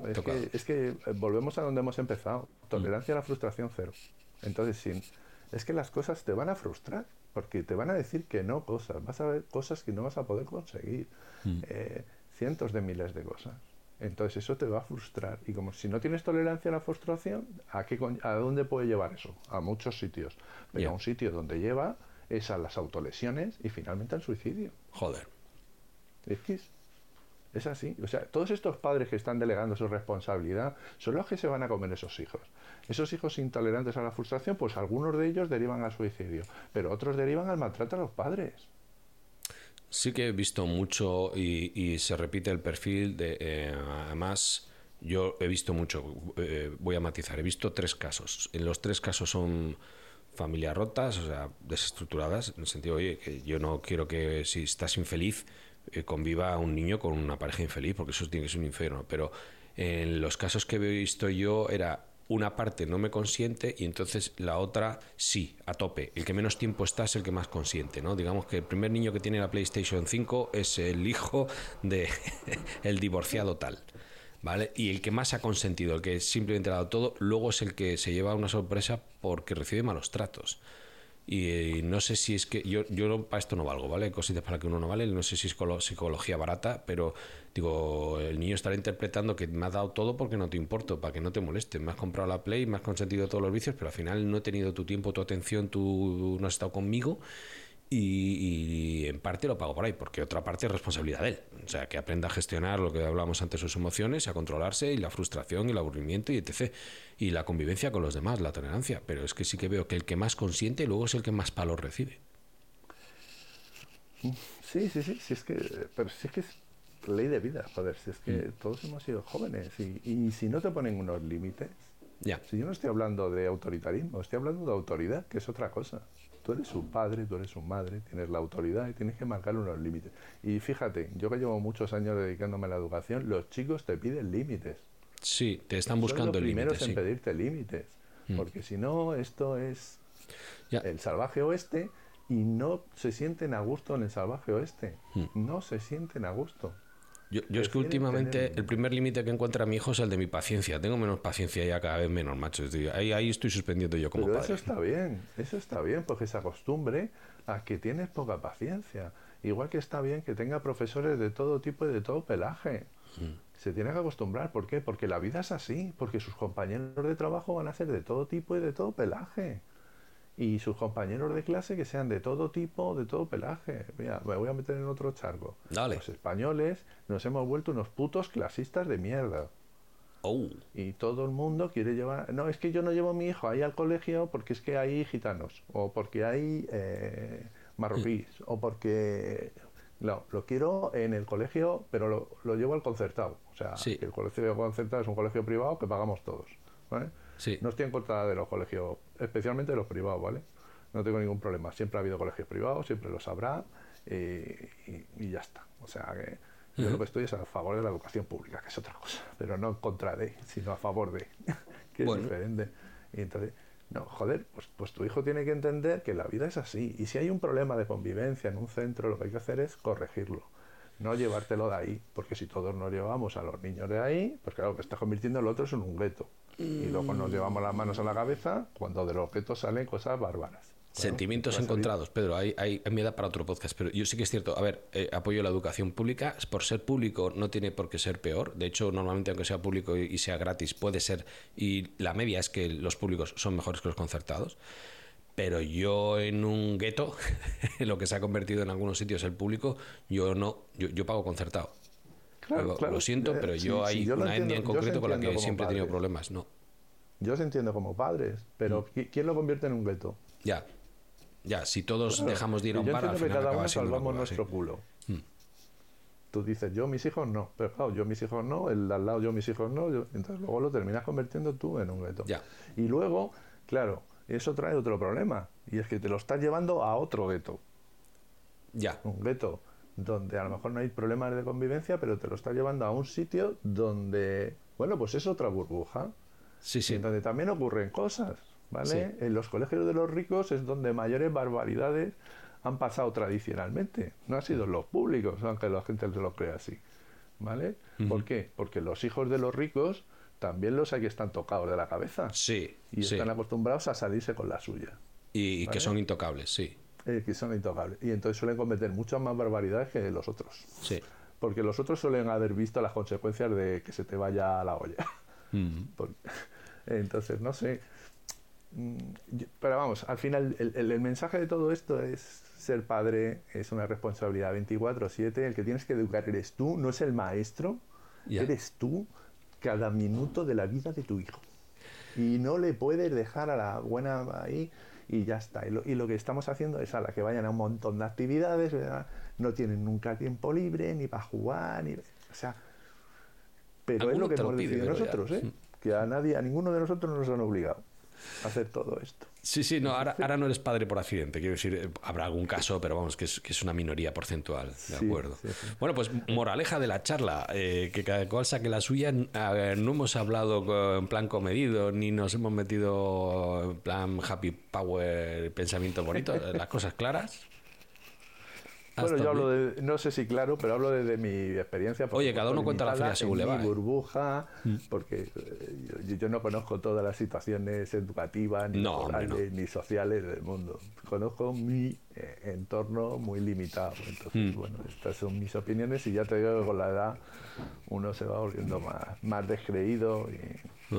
Es, Que, eh, volvemos a donde hemos empezado. Tolerancia a la frustración cero. Entonces, sin, es que las cosas te van a frustrar, porque te van a decir que no cosas. Vas a ver cosas que no vas a poder conseguir. Mm. Eh, cientos de miles de cosas. Entonces eso te va a frustrar. Y como si no tienes tolerancia a la frustración, ¿a, qué, a dónde puede llevar eso? A muchos sitios. Pero a un sitio donde lleva es a las autolesiones y finalmente al suicidio. Joder. Es que es, así. O sea, todos estos padres que están delegando su responsabilidad son los que se van a comer esos hijos. Esos hijos intolerantes a la frustración, pues algunos de ellos derivan al suicidio, pero otros derivan al maltrato a los padres. Sí que he visto mucho y, se repite el perfil de, eh, además, yo he visto mucho, eh, voy a matizar, he visto tres casos. En los tres casos son familias rotas, o sea, desestructuradas, en el sentido, oye, que yo no quiero que si estás infeliz eh, conviva un niño con una pareja infeliz, porque eso tiene que ser un infierno. Pero en los casos que he visto yo era una parte no me consiente y entonces la otra sí, a tope. El que menos tiempo está es el que más consiente, ¿no? Digamos que el primer niño que tiene la PlayStation 5 es el hijo de [laughs] el divorciado tal. Y el que más ha consentido, el que simplemente ha dado todo, luego es el que se lleva una sorpresa porque recibe malos tratos. Y no sé si es que yo, yo para esto no valgo, ¿vale? Cositas para que uno no vale, no sé si es psicología barata, pero digo, el niño estará interpretando que me ha dado todo porque no te importo, para que no te moleste. Me has comprado la Play, me has consentido todos los vicios, pero al final no he tenido tu tiempo, tu atención, tú no has estado conmigo y, en parte lo pago por ahí, porque otra parte es responsabilidad de él. O sea, que aprenda a gestionar lo que hablábamos antes, sus emociones, a controlarse y la frustración y el aburrimiento y etc. Y la convivencia con los demás, la tolerancia. Pero es que sí que veo que el que más consiente luego es el que más palos recibe. Sí, sí, sí, sí es que, pero sí es que es ley de vida, joder, si es que mm. todos hemos sido jóvenes y, y si no te ponen unos límites, ya. si yo no estoy hablando de autoritarismo, estoy hablando de autoridad, que es otra cosa. Tú eres un padre, tú eres un madre, tienes la autoridad y tienes que marcar unos límites. Y fíjate, yo que llevo muchos años dedicándome a la educación, los chicos te piden límites. Sí, te están buscando límites. Primero en pedirte límites, mm. porque si no, esto es el salvaje oeste y no se sienten a gusto en el salvaje oeste. Mm. No se sienten a gusto. Yo, es que últimamente el primer límite que encuentra mi hijo es el de mi paciencia. Tengo menos paciencia ya cada vez menos, macho. Ahí, ahí estoy suspendiendo yo como Pero Eso está bien, eso está bien, porque se acostumbre a que tienes poca paciencia. Igual que está bien que tenga profesores de todo tipo y de todo pelaje. Mm. Se tiene que acostumbrar. ¿Por qué? Porque la vida es así, porque sus compañeros de trabajo van a ser de todo tipo y de todo pelaje y sus compañeros de clase que sean de todo tipo, de todo pelaje. Mira, me voy a meter en otro charco. Los españoles nos hemos vuelto unos putos clasistas de mierda. Oh. Y todo el mundo quiere llevar... No, es que yo no llevo a mi hijo ahí al colegio porque es que hay gitanos, o porque hay eh, marroquíes, o porque... No, lo quiero en el colegio, pero lo, lo llevo al concertado. O sea, que el colegio concertado es un colegio privado que pagamos todos. ¿vale? Sí. No estoy en contra de los colegios, especialmente de los privados, ¿vale? No tengo ningún problema. Siempre ha habido colegios privados, siempre los habrá y, y- y ya está. O sea que yo lo que estoy es a favor de la educación pública, que es otra cosa, pero no en contra de, sino a favor de, [laughs] que Bueno. es diferente. Y entonces, no, joder, pues, pues tu hijo tiene que entender que la vida es así. Y si hay un problema de convivencia en un centro, lo que hay que hacer es corregirlo. No llevártelo de ahí, porque si todos nos llevamos a los niños de ahí, pues claro, que estás convirtiendo el otro en un gueto. Y luego nos llevamos las manos a la cabeza cuando de los guetos salen cosas bárbaras. Claro, Sentimientos encontrados, Pedro. Hay, hay, hay medida para otro podcast, pero yo sí que es cierto. A ver, eh, apoyo la educación pública. Por ser público no tiene por qué ser peor. De hecho, normalmente, aunque sea público y y sea gratis, puede ser. Y la media es que los públicos son mejores que los concertados. Pero yo en un gueto, [laughs] lo que se ha convertido en algunos sitios el público, yo no, yo, yo pago concertado. Claro, lo, claro. lo siento, Eh, pero yo sí, hay yo una etnia en entiendo, yo os concreto con la que siempre he tenido problemas. No. Yo os entiendo como padres, pero Mm. ¿qui- ¿quién lo convierte en un gueto? Ya. Ya, si todos Claro, dejamos de ir a un yo bar, al que final cada uno salvamos sí. nuestro culo. Mm. Tú dices, yo mis hijos no, pero claro, yo mis hijos no, el de al lado yo mis hijos no, yo- entonces luego lo terminas convirtiendo tú en un gueto. Ya. Y luego, claro, eso trae otro problema, y es que te lo estás llevando a otro gueto, Ya. un gueto donde a lo mejor no hay problemas de convivencia, pero te lo estás llevando a un sitio donde, bueno, pues es otra burbuja. Sí, sí. en donde también ocurren cosas, ¿vale? Sí. En los colegios de los ricos es donde mayores barbaridades han pasado tradicionalmente. No ha sido los públicos, aunque la gente se lo crea así, ¿vale? ¿Por qué? Porque los hijos de los ricos también los hay que están tocados de la cabeza Sí. y sí. están acostumbrados a salirse con la suya, Y, que son intocables, sí. Eh, que son intocables. Y entonces suelen cometer muchas más barbaridades que los otros. Sí. Porque los otros suelen haber visto las consecuencias de que se te vaya a la olla. Mm. [laughs] Entonces, no sé. Mm, Pero vamos, al final el, el- el mensaje de todo esto es ser padre es una responsabilidad 24/7. El que tienes que educar eres tú, no es el maestro. Eres tú cada minuto de la vida de tu hijo. Y no le puedes dejar a la buena ahí y ya está. Y lo, y lo que estamos haciendo es a la que vayan a un montón de actividades, ¿verdad? no tienen nunca tiempo libre ni para jugar, ni, o sea, pero es lo que hemos decidido nosotros, ¿eh? que a nadie, a ninguno de nosotros nos han obligado a hacer todo esto. Sí, sí, no, ahora, ahora no eres padre por accidente, quiero decir, eh, habrá algún caso, pero vamos, que es, que es una minoría porcentual, de acuerdo. sí, sí. Bueno, pues moraleja de la charla, eh, que cada cual saque la suya, no hemos hablado en plan comedido, ni nos hemos metido en plan happy power, pensamiento bonito, las cosas claras. Bueno, yo hablo de, no sé si claro, pero hablo desde mi experiencia. Oye, cada uno cuenta la suya según le va, Mi ¿eh? burbuja, porque eh, yo, yo no conozco todas las situaciones educativas, ni No, hombre, laborales, ni sociales del mundo. Conozco mi eh, entorno muy limitado. Entonces, Mm. bueno, estas son mis opiniones y ya te digo que con la edad uno se va volviendo más, más descreído y-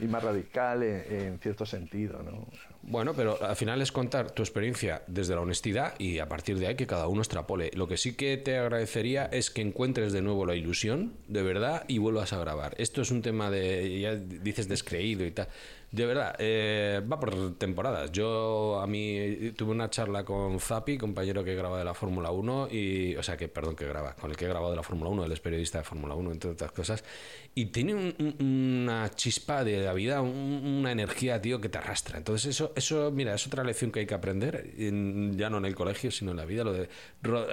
y más radical en, cierto sentido, ¿no? Bueno, pero al final es contar tu experiencia desde la honestidad y a partir de ahí que cada uno extrapole. Lo que sí que te agradecería es que encuentres de nuevo la ilusión, de verdad, y vuelvas a grabar. Esto es un tema de, ya dices descreído y tal. De verdad, eh, va por temporadas. Yo a mí tuve una charla con Zapi, compañero que graba de la Fórmula 1, y, o sea, que, perdón, que graba, con el que he grabado de la Fórmula 1, él es periodista de Fórmula 1, entre otras cosas, y tiene un- un- una chispa de la vida, un- una energía, tío, que te arrastra. Entonces, eso, eso, mira, es otra lección que hay que aprender, en- ya no en el colegio, sino en la vida, lo de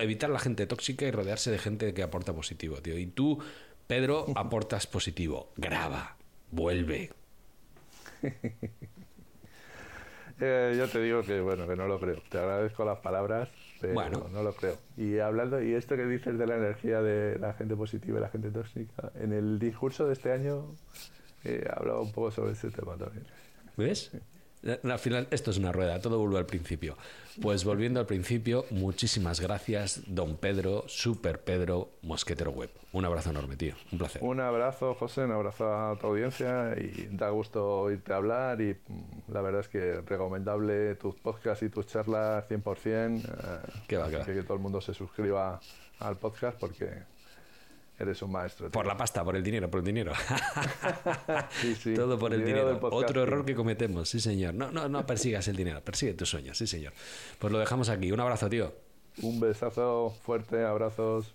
evitar la gente tóxica y rodearse de gente que aporta positivo, tío. Y tú, Pedro, [laughs] aportas positivo. Graba, vuelve. [laughs] Eh, yo te digo que bueno, que no lo creo. Te agradezco las palabras, pero Bueno. no lo creo. Y hablando, y esto que dices de la energía de la gente positiva y la gente tóxica, en el discurso de este año he hablado un poco sobre ese tema también. ¿Ves? Al final, esto es una rueda, todo vuelve al principio. Pues volviendo al principio, muchísimas gracias, don Pedro, Super Pedro, Mosquetero Web. Un abrazo enorme, tío. Un placer. Un abrazo, José, un abrazo a tu audiencia y da gusto oírte hablar y mm, la verdad es que recomendable tus podcasts y tus charlas 100%. eh, Qué va, qué va. que que todo el mundo se suscriba al podcast porque eres un maestro. tío. Por la pasta, por el dinero, por el dinero. [laughs] Sí, sí. Todo por el Dinero dinero. Otro error que cometemos, sí señor. No, no, no persigas el dinero, persigue tus sueños, sí señor. Pues lo dejamos aquí. Un abrazo, tío. Un besazo fuerte, abrazos.